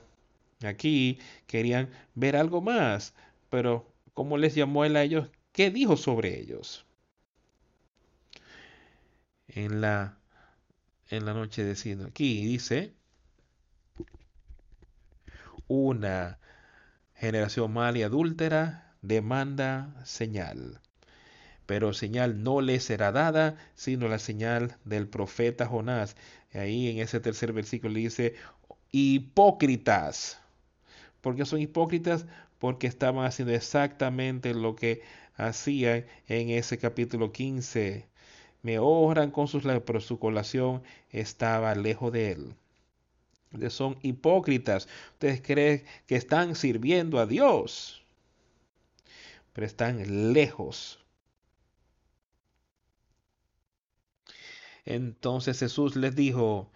aquí querían ver algo más. Pero, ¿cómo les llamó él a ellos? ¿Qué dijo sobre ellos? En la, en la noche de aquí dice, una generación mal y adúltera demanda señal. Pero señal no le será dada, sino la señal del profeta Jonás. Ahí en ese tercer versículo dice, hipócritas. ¿Por qué son hipócritas? Porque estaban haciendo exactamente lo que hacían en ese capítulo 15. Me honran con sus pero su colación estaba lejos de él. Son hipócritas. Ustedes creen que están sirviendo a Dios, pero están lejos. Entonces Jesús les dijo,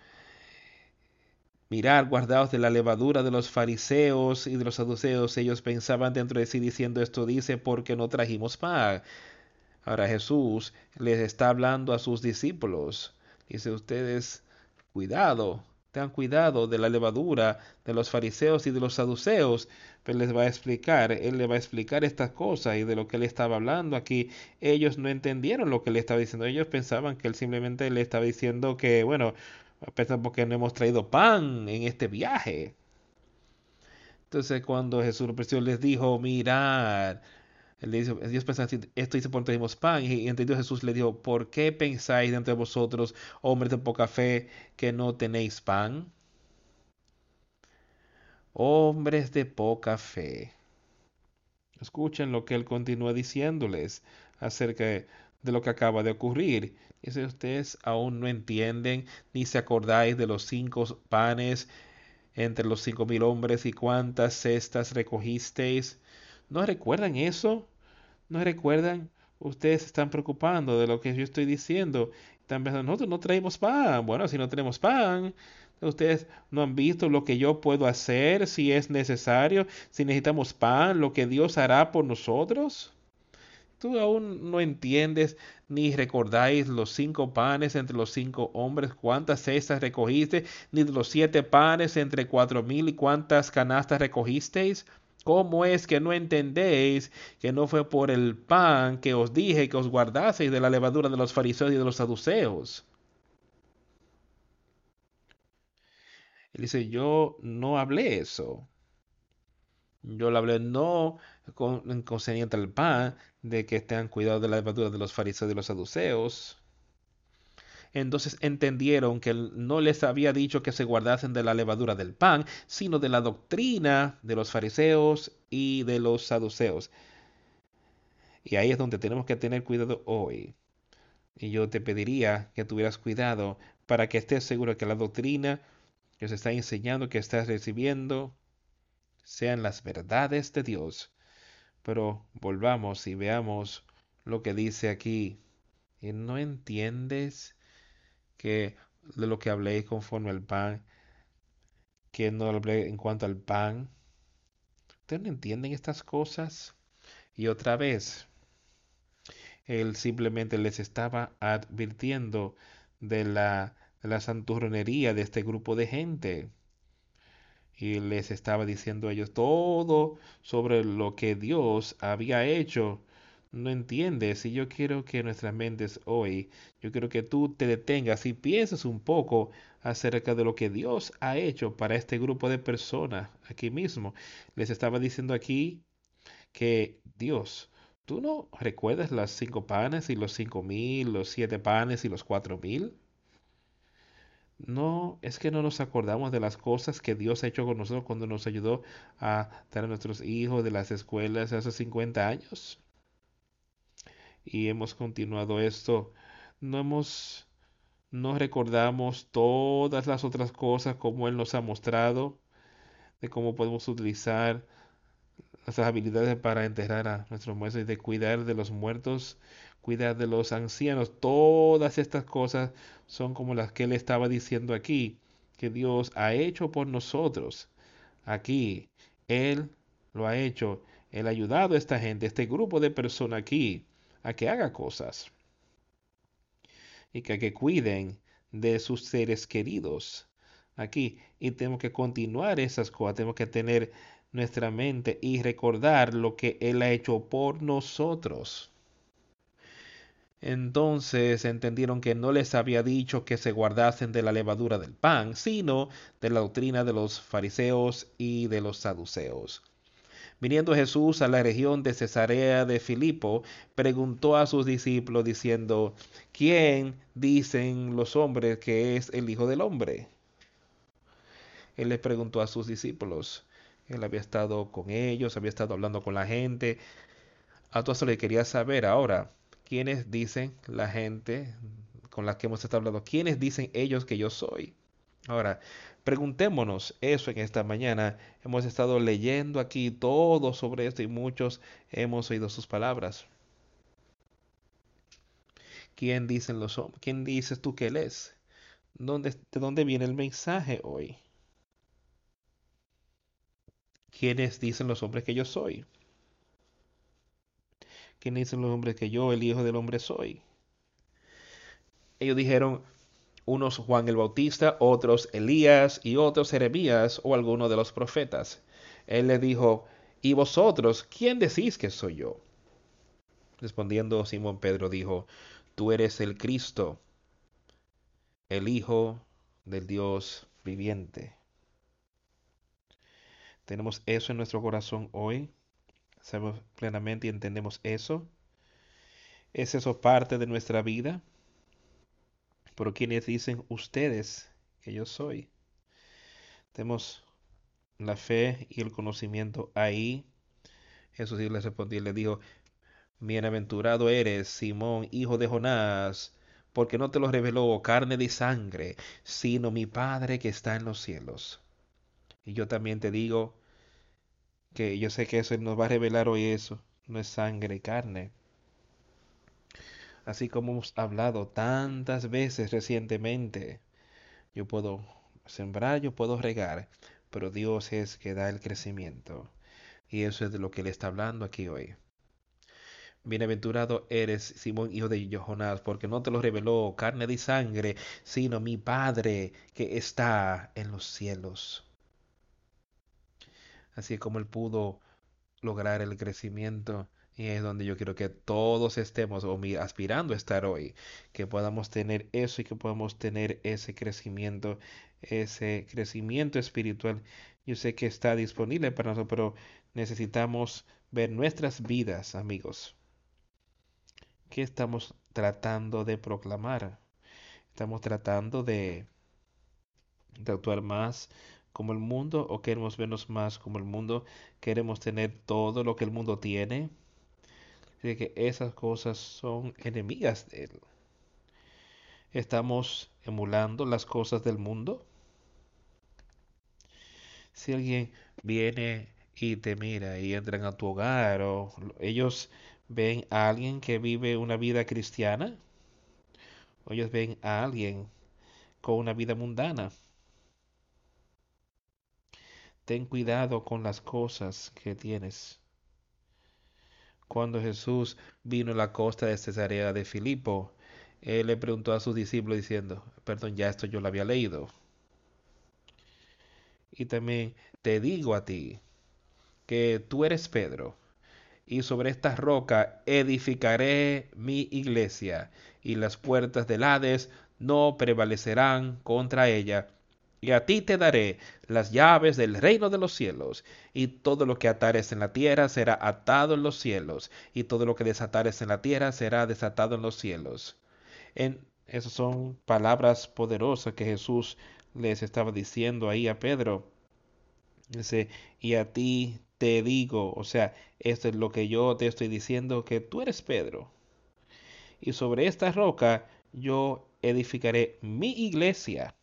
Mirad, guardaos de la levadura de los fariseos y de los saduceos. Ellos pensaban dentro de sí diciendo esto dice porque no trajimos pan. Ahora Jesús les está hablando a sus discípulos. Dice ustedes, cuidado, tengan cuidado de la levadura de los fariseos y de los saduceos. Pero les va a explicar, él le va a explicar estas cosas y de lo que él estaba hablando aquí. Ellos no entendieron lo que le estaba diciendo. Ellos pensaban que él simplemente le estaba diciendo que, bueno, Pensan porque no hemos traído pan en este viaje. Entonces cuando Jesús les dijo, mirad, Dios pensaba esto dice por tenemos pan. Y entendió Jesús le dijo, ¿por qué pensáis entre vosotros, hombres de poca fe, que no tenéis pan? Hombres de poca fe. Escuchen lo que él continúa diciéndoles acerca de lo que acaba de ocurrir. Y si ustedes aún no entienden ni se acordáis de los cinco panes entre los cinco mil hombres y cuántas cestas recogisteis, ¿no recuerdan eso? ¿No recuerdan? Ustedes están preocupando de lo que yo estoy diciendo. También nosotros no traemos pan. Bueno, si no tenemos pan, ustedes no han visto lo que yo puedo hacer si es necesario, si necesitamos pan, lo que Dios hará por nosotros. Tú aún no entiendes ni recordáis los cinco panes entre los cinco hombres, cuántas cestas recogiste, ni los siete panes entre cuatro mil y cuántas canastas recogisteis. ¿Cómo es que no entendéis que no fue por el pan que os dije que os guardaseis de la levadura de los fariseos y de los saduceos? Él dice, yo no hablé eso. Yo le hablé no concerniente al pan, de que estén cuidado de la levadura de los fariseos y los saduceos. Entonces entendieron que no les había dicho que se guardasen de la levadura del pan, sino de la doctrina de los fariseos y de los saduceos. Y ahí es donde tenemos que tener cuidado hoy. Y yo te pediría que tuvieras cuidado para que estés seguro que la doctrina que se está enseñando, que estás recibiendo, sean las verdades de Dios. Pero volvamos y veamos lo que dice aquí. ¿Y no entiendes que de lo que hablé conforme al pan, que no hablé en cuanto al pan? ¿Ustedes no entienden estas cosas? Y otra vez, él simplemente les estaba advirtiendo de la, de la santurronería de este grupo de gente y les estaba diciendo a ellos todo sobre lo que Dios había hecho. No entiendes, y yo quiero que nuestras mentes hoy, yo quiero que tú te detengas y pienses un poco acerca de lo que Dios ha hecho para este grupo de personas aquí mismo. Les estaba diciendo aquí que Dios, ¿tú no recuerdas las cinco panes y los cinco mil, los siete panes y los cuatro mil? No, es que no nos acordamos de las cosas que Dios ha hecho con nosotros cuando nos ayudó a tener a nuestros hijos de las escuelas hace 50 años. Y hemos continuado esto. No hemos, no recordamos todas las otras cosas como Él nos ha mostrado, de cómo podemos utilizar nuestras habilidades para enterrar a nuestros muertos y de cuidar de los muertos cuidar de los ancianos. Todas estas cosas son como las que él estaba diciendo aquí, que Dios ha hecho por nosotros. Aquí, Él lo ha hecho. Él ha ayudado a esta gente, este grupo de personas aquí, a que haga cosas. Y que, que cuiden de sus seres queridos aquí. Y tenemos que continuar esas cosas. Tenemos que tener nuestra mente y recordar lo que Él ha hecho por nosotros. Entonces entendieron que no les había dicho que se guardasen de la levadura del pan, sino de la doctrina de los fariseos y de los saduceos. Viniendo Jesús a la región de Cesarea de Filipo, preguntó a sus discípulos diciendo, ¿quién dicen los hombres que es el Hijo del Hombre? Él les preguntó a sus discípulos. Él había estado con ellos, había estado hablando con la gente. A todos le quería saber ahora, ¿quiénes dicen la gente con la que hemos estado hablando? ¿Quiénes dicen ellos que yo soy? Ahora, preguntémonos eso en esta mañana. Hemos estado leyendo aquí todo sobre esto y muchos hemos oído sus palabras. ¿Quién dicen los hombres? ¿Quién dices tú que él es? ¿Dónde, ¿De dónde viene el mensaje hoy? ¿Quiénes dicen los hombres que yo soy? ¿Quiénes dicen los hombres que yo, el Hijo del Hombre, soy? Ellos dijeron, unos Juan el Bautista, otros Elías y otros Jeremías o alguno de los profetas. Él le dijo, ¿y vosotros quién decís que soy yo? Respondiendo Simón Pedro dijo, tú eres el Cristo, el Hijo del Dios viviente. Tenemos eso en nuestro corazón hoy. Sabemos plenamente y entendemos eso. ¿Es eso parte de nuestra vida? Pero quienes dicen ustedes que yo soy. Tenemos la fe y el conocimiento ahí. Jesús le respondió y le dijo, Bienaventurado eres, Simón, hijo de Jonás, porque no te lo reveló carne de sangre, sino mi Padre que está en los cielos. Y yo también te digo que yo sé que eso nos va a revelar hoy eso, no es sangre y carne. Así como hemos hablado tantas veces recientemente, yo puedo sembrar, yo puedo regar, pero Dios es que da el crecimiento. Y eso es de lo que Él está hablando aquí hoy. Bienaventurado eres, Simón, hijo de Jonás, porque no te lo reveló carne de sangre, sino mi Padre que está en los cielos así como Él pudo lograr el crecimiento. Y es donde yo quiero que todos estemos o aspirando a estar hoy, que podamos tener eso y que podamos tener ese crecimiento, ese crecimiento espiritual. Yo sé que está disponible para nosotros, pero necesitamos ver nuestras vidas, amigos. ¿Qué estamos tratando de proclamar? Estamos tratando de, de actuar más como el mundo o queremos vernos más como el mundo? ¿Queremos tener todo lo que el mundo tiene? Así que esas cosas son enemigas de él. ¿Estamos emulando las cosas del mundo? Si alguien viene y te mira y entran a tu hogar o ellos ven a alguien que vive una vida cristiana o ellos ven a alguien con una vida mundana ten cuidado con las cosas que tienes. Cuando Jesús vino a la costa de Cesarea de Filipo, él le preguntó a sus discípulos diciendo, perdón, ya esto yo lo había leído. Y también te digo a ti que tú eres Pedro, y sobre esta roca edificaré mi iglesia, y las puertas del Hades no prevalecerán contra ella y a ti te daré las llaves del reino de los cielos, y todo lo que atares en la tierra será atado en los cielos, y todo lo que desatares en la tierra será desatado en los cielos. En, esas son palabras poderosas que Jesús les estaba diciendo ahí a Pedro. Dice, y a ti te digo, o sea, esto es lo que yo te estoy diciendo, que tú eres Pedro. Y sobre esta roca yo edificaré mi iglesia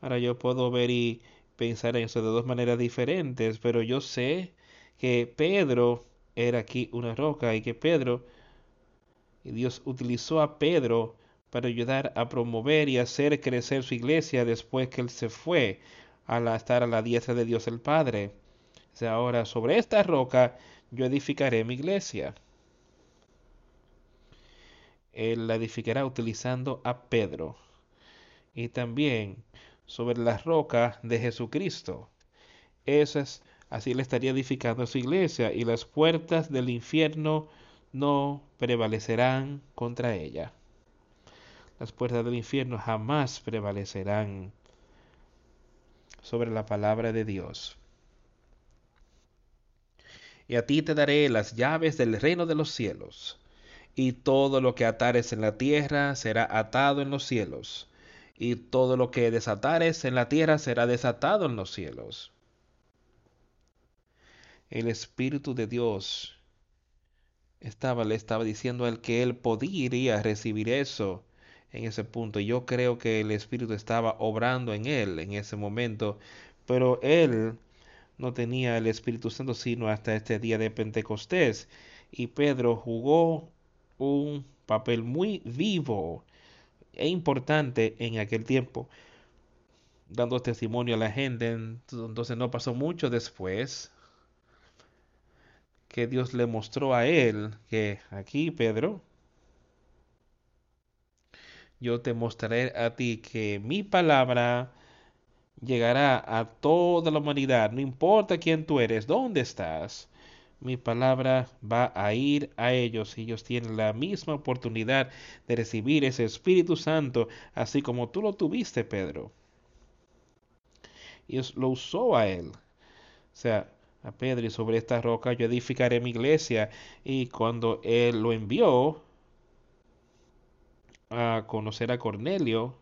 Ahora yo puedo ver y pensar en eso de dos maneras diferentes, pero yo sé que Pedro era aquí una roca y que Pedro Y Dios utilizó a Pedro para ayudar a promover y hacer crecer su iglesia después que él se fue a estar a la diestra de Dios el Padre. ahora sobre esta roca yo edificaré mi iglesia. Él la edificará utilizando a Pedro. Y también sobre la roca de Jesucristo. Esas, así le estaría edificando su iglesia y las puertas del infierno no prevalecerán contra ella. Las puertas del infierno jamás prevalecerán sobre la palabra de Dios. Y a ti te daré las llaves del reino de los cielos, y todo lo que atares en la tierra será atado en los cielos, y todo lo que desatares en la tierra será desatado en los cielos. El Espíritu de Dios estaba, le estaba diciendo al que él podría recibir eso en ese punto. Yo creo que el Espíritu estaba obrando en él en ese momento, pero él no tenía el Espíritu Santo sino hasta este día de Pentecostés. Y Pedro jugó un papel muy vivo e importante en aquel tiempo, dando testimonio a la gente. Entonces no pasó mucho después que Dios le mostró a él que aquí, Pedro, yo te mostraré a ti que mi palabra llegará a toda la humanidad, no importa quién tú eres, dónde estás. Mi palabra va a ir a ellos y ellos tienen la misma oportunidad de recibir ese Espíritu Santo, así como tú lo tuviste, Pedro. Y lo usó a él. O sea, a Pedro y sobre esta roca yo edificaré mi iglesia. Y cuando él lo envió, a conocer a Cornelio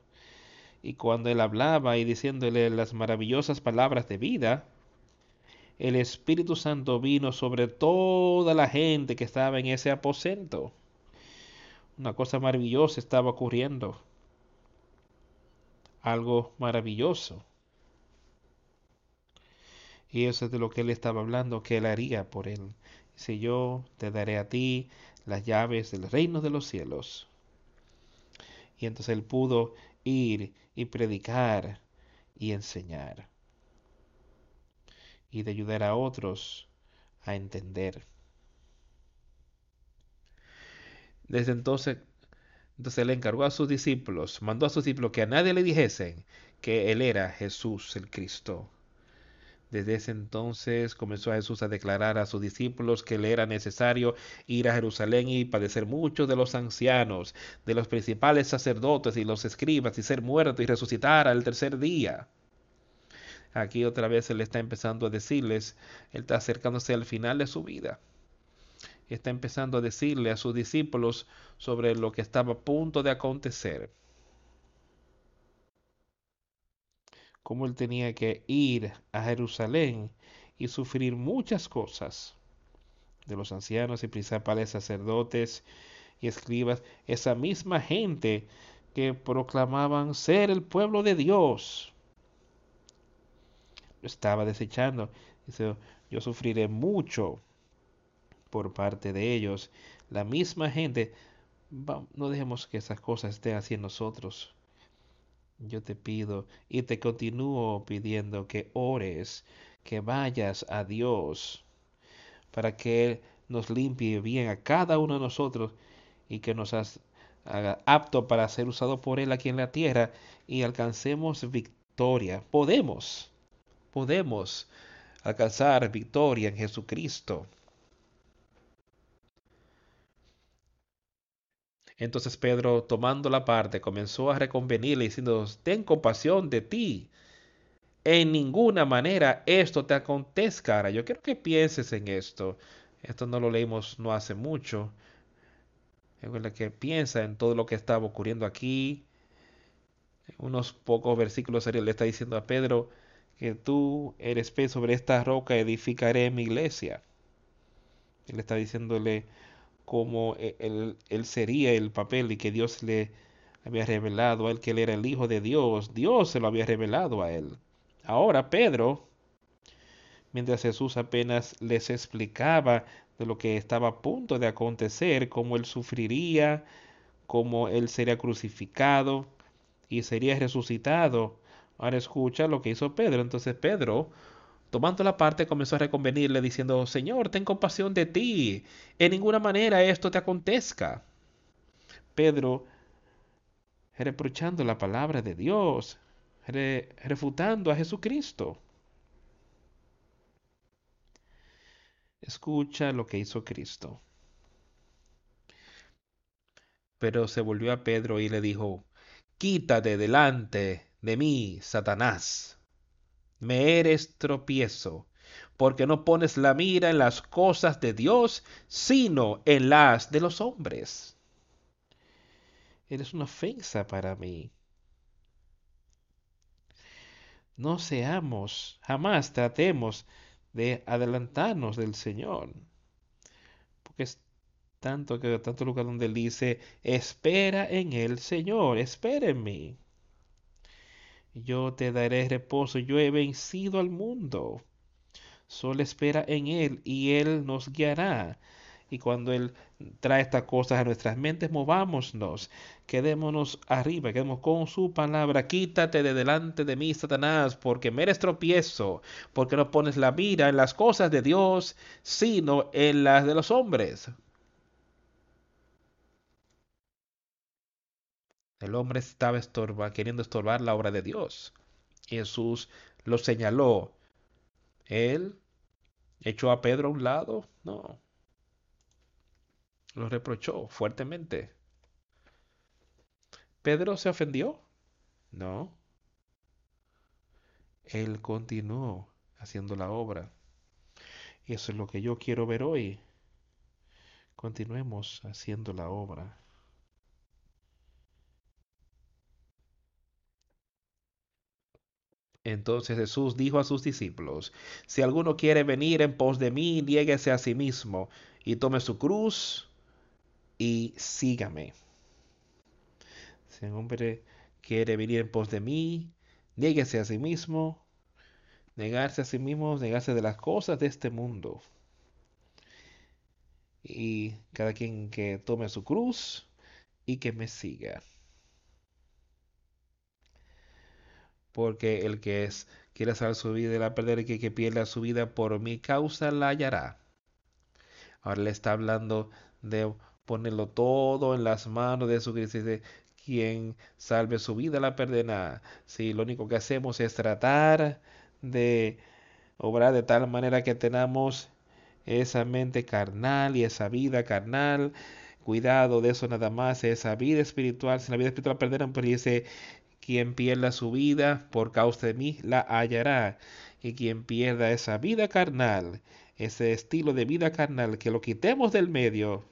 y cuando él hablaba y diciéndole las maravillosas palabras de vida, el Espíritu Santo vino sobre toda la gente que estaba en ese aposento. Una cosa maravillosa estaba ocurriendo. Algo maravilloso. Y eso es de lo que él estaba hablando, que él haría por él. Dice, yo te daré a ti las llaves del reino de los cielos. Y entonces él pudo ir y predicar y enseñar. Y de ayudar a otros a entender. Desde entonces, entonces él encargó a sus discípulos, mandó a sus discípulos que a nadie le dijesen que él era Jesús el Cristo. Desde ese entonces comenzó Jesús a declarar a sus discípulos que le era necesario ir a Jerusalén y padecer mucho de los ancianos, de los principales sacerdotes y los escribas y ser muerto y resucitar al tercer día. Aquí otra vez él está empezando a decirles, él está acercándose al final de su vida. Está empezando a decirle a sus discípulos sobre lo que estaba a punto de acontecer. cómo él tenía que ir a Jerusalén y sufrir muchas cosas de los ancianos y principales sacerdotes y escribas, esa misma gente que proclamaban ser el pueblo de Dios. Estaba desechando. Yo sufriré mucho por parte de ellos. La misma gente, no dejemos que esas cosas estén así en nosotros yo te pido y te continúo pidiendo que ores, que vayas a Dios para que Él nos limpie bien a cada uno de nosotros y que nos haga apto para ser usado por Él aquí en la tierra y alcancemos victoria. Podemos, podemos alcanzar victoria en Jesucristo. Entonces Pedro, tomando la parte, comenzó a reconvenirle diciendo, ten compasión de ti. En ninguna manera esto te acontezca. Ahora, yo quiero que pienses en esto. Esto no lo leímos no hace mucho. Es que piensa en todo lo que estaba ocurriendo aquí. unos pocos versículos le está diciendo a Pedro que tú eres pez sobre esta roca edificaré mi iglesia. Él está diciéndole como e, él, sería el papel y que Dios le había revelado a él que él era el Hijo de Dios. Dios se lo había revelado a él. Ahora Pedro, mientras Jesús apenas les explicaba de lo que estaba a punto de acontecer, cómo él sufriría, cómo él sería crucificado y sería resucitado. Ahora escucha lo que hizo Pedro. Entonces Pedro, tomando la parte, comenzó a reconvenirle diciendo, Señor, ten compasión de ti. En ninguna manera esto te acontezca. Pedro, reprochando la palabra de Dios, refutando a Jesucristo. Escucha lo que hizo Cristo. Pero se volvió a Pedro y le dijo, Quítate delante de mí, Satanás. Me eres tropiezo, porque no pones la mira en las cosas de Dios, sino en las de los hombres. Eres una ofensa para mí. No seamos, jamás tratemos de adelantarnos del Señor. Porque es tanto que tanto lugar donde él dice, espera en el Señor, espera en mí. Yo te daré reposo, yo he vencido al mundo. Solo espera en Él y Él nos guiará. Y cuando Él trae estas cosas a nuestras mentes, movámonos, quedémonos arriba, quedemos con su palabra. Quítate de delante de mí, Satanás, porque me eres tropiezo, porque no pones la mira en las cosas de Dios, sino en las de los hombres. El hombre estaba estorba, queriendo estorbar la obra de Dios. Jesús lo señaló. Él echó a Pedro a un lado. No lo reprochó fuertemente. ¿Pedro se ofendió? No. Él continuó haciendo la obra. Y eso es lo que yo quiero ver hoy. Continuemos haciendo la obra. Entonces Jesús dijo a sus discípulos, si alguno quiere venir en pos de mí, niéguese a sí mismo y tome su cruz y sígame. Si un hombre quiere venir en pos de mí, niéguese a sí mismo, negarse a sí mismo, negarse de las cosas de este mundo. Y cada quien que tome su cruz y que me siga. Porque el que es, quiere salvar su vida y la perder, el que, que pierda su vida por mi causa la hallará. Ahora le está hablando de ponerlo todo en las manos de Jesucristo. Dice, quien salve su vida la perderá. Si lo único que hacemos es tratar de obrar de tal manera que tenemos esa mente carnal y esa vida carnal. Cuidado de eso nada más, esa vida espiritual. Si la vida espiritual perderán, pero dice, quien pierda su vida por causa de mí, la hallará. Y quien pierda esa vida carnal, ese estilo de vida carnal, que lo quitemos del medio,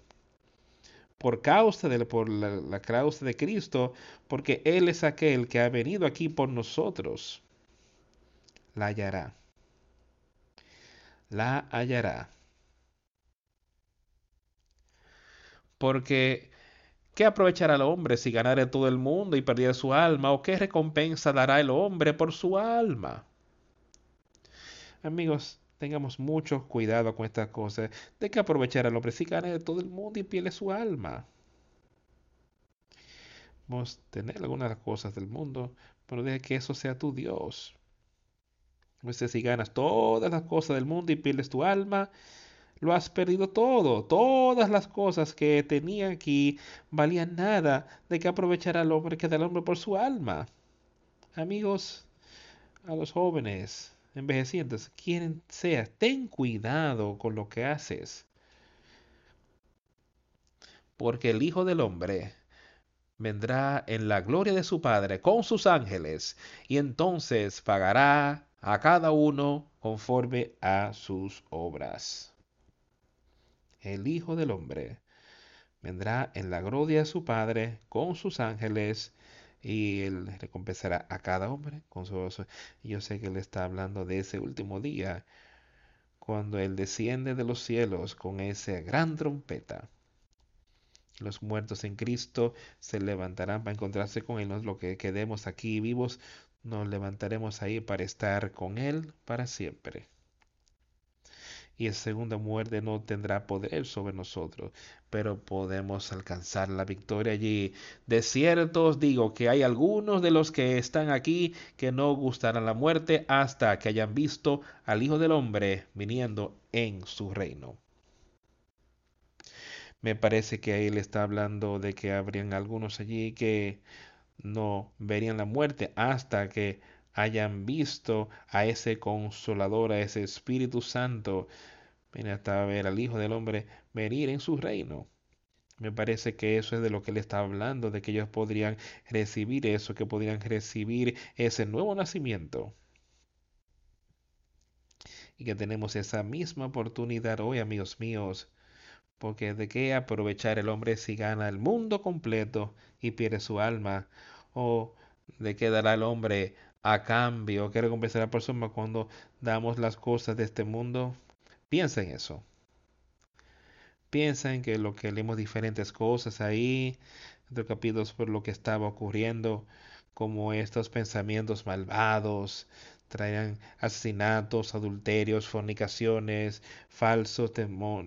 por causa de por la, causa de Cristo, porque Él es aquel que ha venido aquí por nosotros, la hallará. La hallará. Porque, ¿qué aprovechará el hombre si ganare todo el mundo y perdiera su alma? ¿O qué recompensa dará el hombre por su alma? Amigos, tengamos mucho cuidado con estas cosas. De que aprovechar al hombre si gana todo el mundo y pierde su alma. Vamos a tener algunas cosas del mundo, pero deja que eso sea tu Dios. Pues si ganas todas las cosas del mundo y pierdes tu alma, lo has perdido todo. Todas las cosas que tenía aquí valían nada. De que aprovechar al hombre que da el hombre por su alma. Amigos, a los jóvenes, envejecientes, quien sea, ten cuidado con lo que haces. Porque el Hijo del Hombre vendrá en la gloria de su Padre con sus ángeles, y entonces pagará a cada uno conforme a sus obras. El Hijo del Hombre vendrá en la gloria de su Padre con sus ángeles, y él recompensará a cada hombre con su oso. yo sé que él está hablando de ese último día, cuando él desciende de los cielos con esa gran trompeta. Los muertos en Cristo se levantarán para encontrarse con Él. Los que quedemos aquí vivos, nos levantaremos ahí para estar con Él para siempre. Y esa segunda muerte no tendrá poder sobre nosotros, pero podemos alcanzar la victoria allí. De cierto os digo que hay algunos de los que están aquí que no gustarán la muerte hasta que hayan visto al Hijo del Hombre viniendo en su reino. Me parece que él está hablando de que habrían algunos allí que no verían la muerte hasta que hayan visto a ese consolador, a ese Espíritu Santo, ven hasta ver al Hijo del Hombre venir en su reino. Me parece que eso es de lo que él está hablando, de que ellos podrían recibir eso, que podrían recibir ese nuevo nacimiento. Y que tenemos esa misma oportunidad hoy, amigos míos, porque de qué aprovechar el hombre si gana el mundo completo y pierde su alma, o de qué dará el hombre a cambio, qué recompensar a la persona cuando damos las cosas de este mundo. Piensa en eso. Piensa en que lo que leemos diferentes cosas ahí, entre capítulos por lo que estaba ocurriendo, como estos pensamientos malvados, traían asesinatos, adulterios, fornicaciones, falsos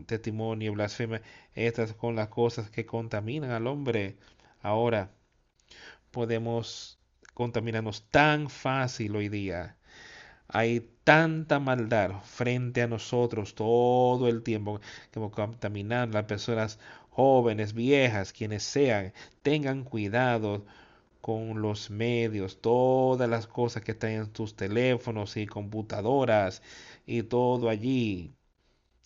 testimonio, blasfemia, estas con las cosas que contaminan al hombre. Ahora podemos contaminarnos tan fácil hoy día. Hay tanta maldad frente a nosotros todo el tiempo como contaminar las personas jóvenes, viejas, quienes sean. Tengan cuidado con los medios, todas las cosas que están en tus teléfonos y computadoras y todo allí,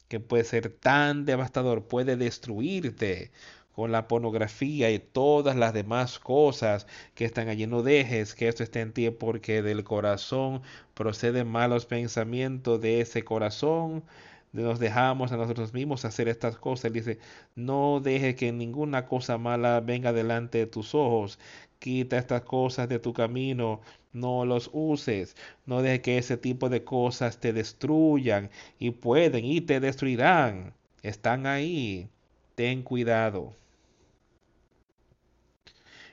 que puede ser tan devastador, puede destruirte con la pornografía y todas las demás cosas que están allí. No dejes que esto esté en ti porque del corazón proceden malos pensamientos de ese corazón nos dejamos a nosotros mismos hacer estas cosas. dice, no deje que ninguna cosa mala venga delante de tus ojos. Quita estas cosas de tu camino. No los uses. No deje que ese tipo de cosas te destruyan. Y pueden y te destruirán. Están ahí. Ten cuidado.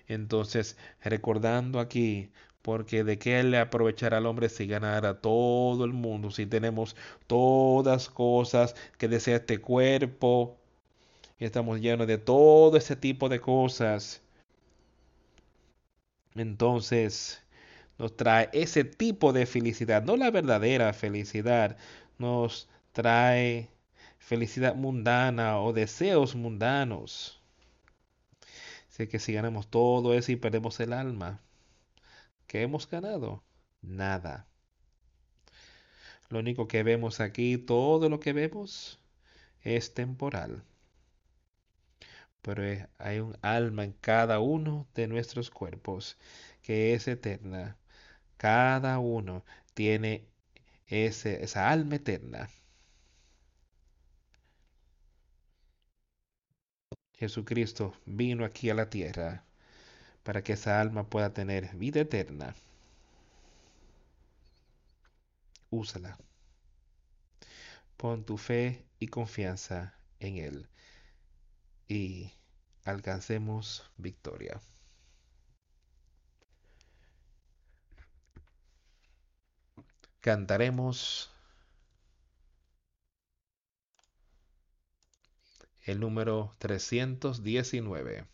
Entonces, recordando aquí porque de qué le aprovechará al hombre si ganara todo el mundo, si tenemos todas cosas que desea este cuerpo, y estamos llenos de todo ese tipo de cosas. Entonces, nos trae ese tipo de felicidad, no la verdadera felicidad, nos trae felicidad mundana o deseos mundanos. Que si ganamos todo eso y perdemos el alma, ¿Qué hemos ganado? Nada. Lo único que vemos aquí, todo lo que vemos, es temporal. Pero hay un alma en cada uno de nuestros cuerpos que es eterna. Cada uno tiene esa alma eterna. Jesucristo vino aquí a la tierra para que esa alma pueda tener vida eterna. Úsala. Pon tu fe y confianza en Él y alcancemos victoria. Cantaremos el número 319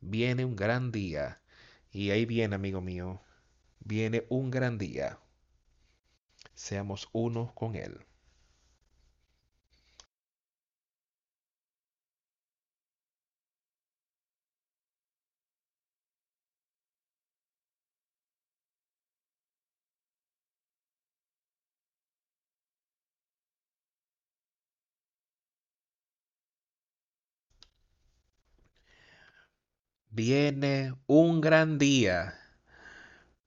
viene un gran día. Y ahí viene, amigo mío, viene un gran día. Seamos uno con Él. Viene un gran día.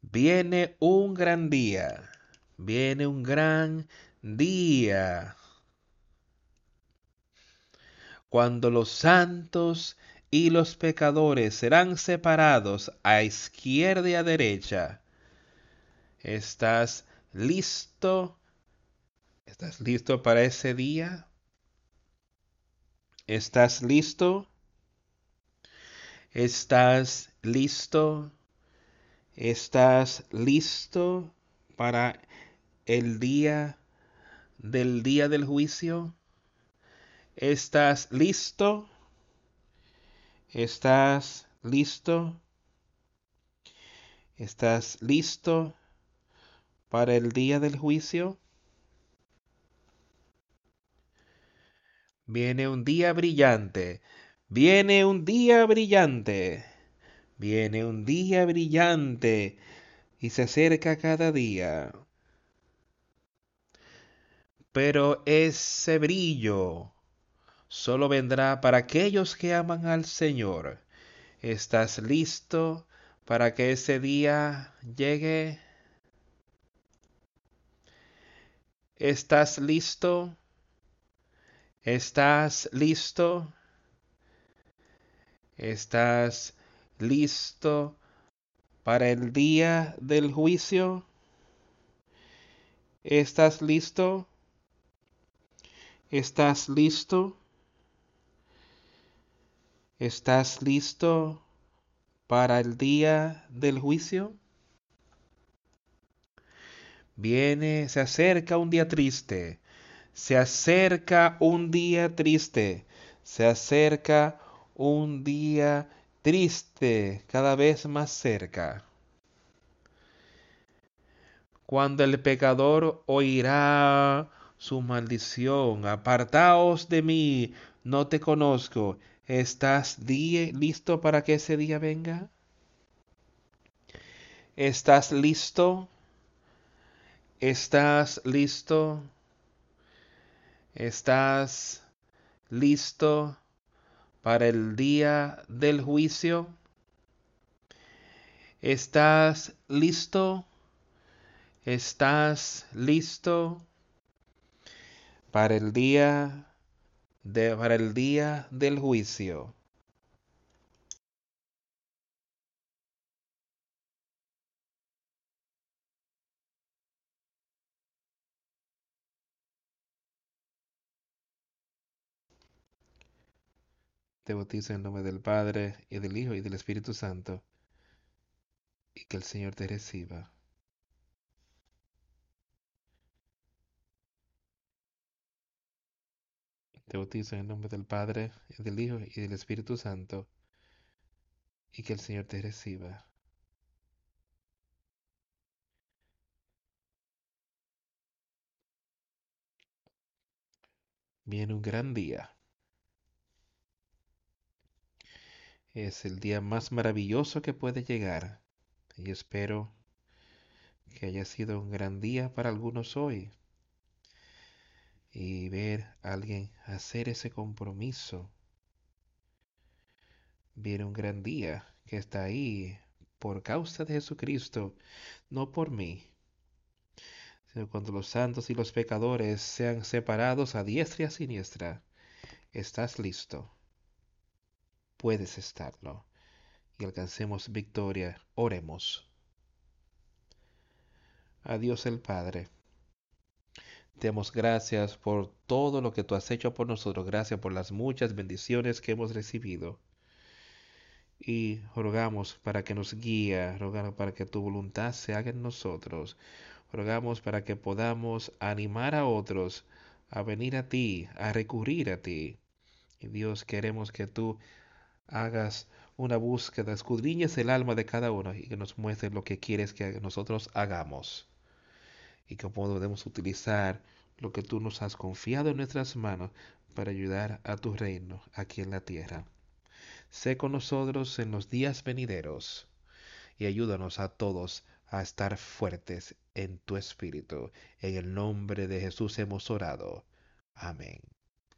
Viene un gran día. Viene un gran día. Cuando los santos y los pecadores serán separados a izquierda y a derecha. ¿Estás listo? ¿Estás listo para ese día? ¿Estás listo? ¿Estás listo? ¿Estás listo para el día del día del juicio? ¿Estás listo? ¿Estás listo? ¿Estás listo para el día del juicio? Viene un día brillante. Viene un día brillante. Viene un día brillante y se acerca cada día. Pero ese brillo solo vendrá para aquellos que aman al Señor. ¿Estás listo para que ese día llegue? ¿Estás listo? ¿Estás listo? ¿Estás listo para el día del juicio? ¿Estás listo? ¿Estás listo? ¿Estás listo para el día del juicio? Viene, se acerca un día triste, se acerca un día triste, se acerca un día triste cada vez más cerca. Cuando el pecador oirá su maldición, apartaos de mí, no te conozco. ¿Estás listo para que ese día venga? ¿Estás listo? ¿Estás listo? ¿Estás listo para el día del juicio? ¿Estás listo? ¿Estás listo para el día de, para el día del juicio? Te bautizo en el nombre del Padre, y del Hijo, y del Espíritu Santo, y que el Señor te reciba. Te bautizo en el nombre del Padre, y del Hijo, y del Espíritu Santo, y que el Señor te reciba. Viene un gran día. Es el día más maravilloso que puede llegar. Y espero que haya sido un gran día para algunos hoy. Y ver a alguien hacer ese compromiso. Viene un gran día que está ahí por causa de Jesucristo, no por mí. Cuando los santos y los pecadores sean separados a diestra y a siniestra, estás listo puedes estarlo y alcancemos victoria. Oremos. A Dios el Padre. Te damos gracias por todo lo que tú has hecho por nosotros. Gracias por las muchas bendiciones que hemos recibido. Y rogamos para que nos guíe, rogamos para que tu voluntad se haga en nosotros. Rogamos para que podamos animar a otros a venir a ti, a recurrir a ti. Y Dios, queremos que tú hagas una búsqueda, escudriñes el alma de cada uno y que nos muestre lo que quieres que nosotros hagamos. Y que podemos utilizar lo que tú nos has confiado en nuestras manos para ayudar a tu reino aquí en la tierra. Sé con nosotros en los días venideros y ayúdanos a todos a estar fuertes en tu espíritu. En el nombre de Jesús hemos orado. Amén.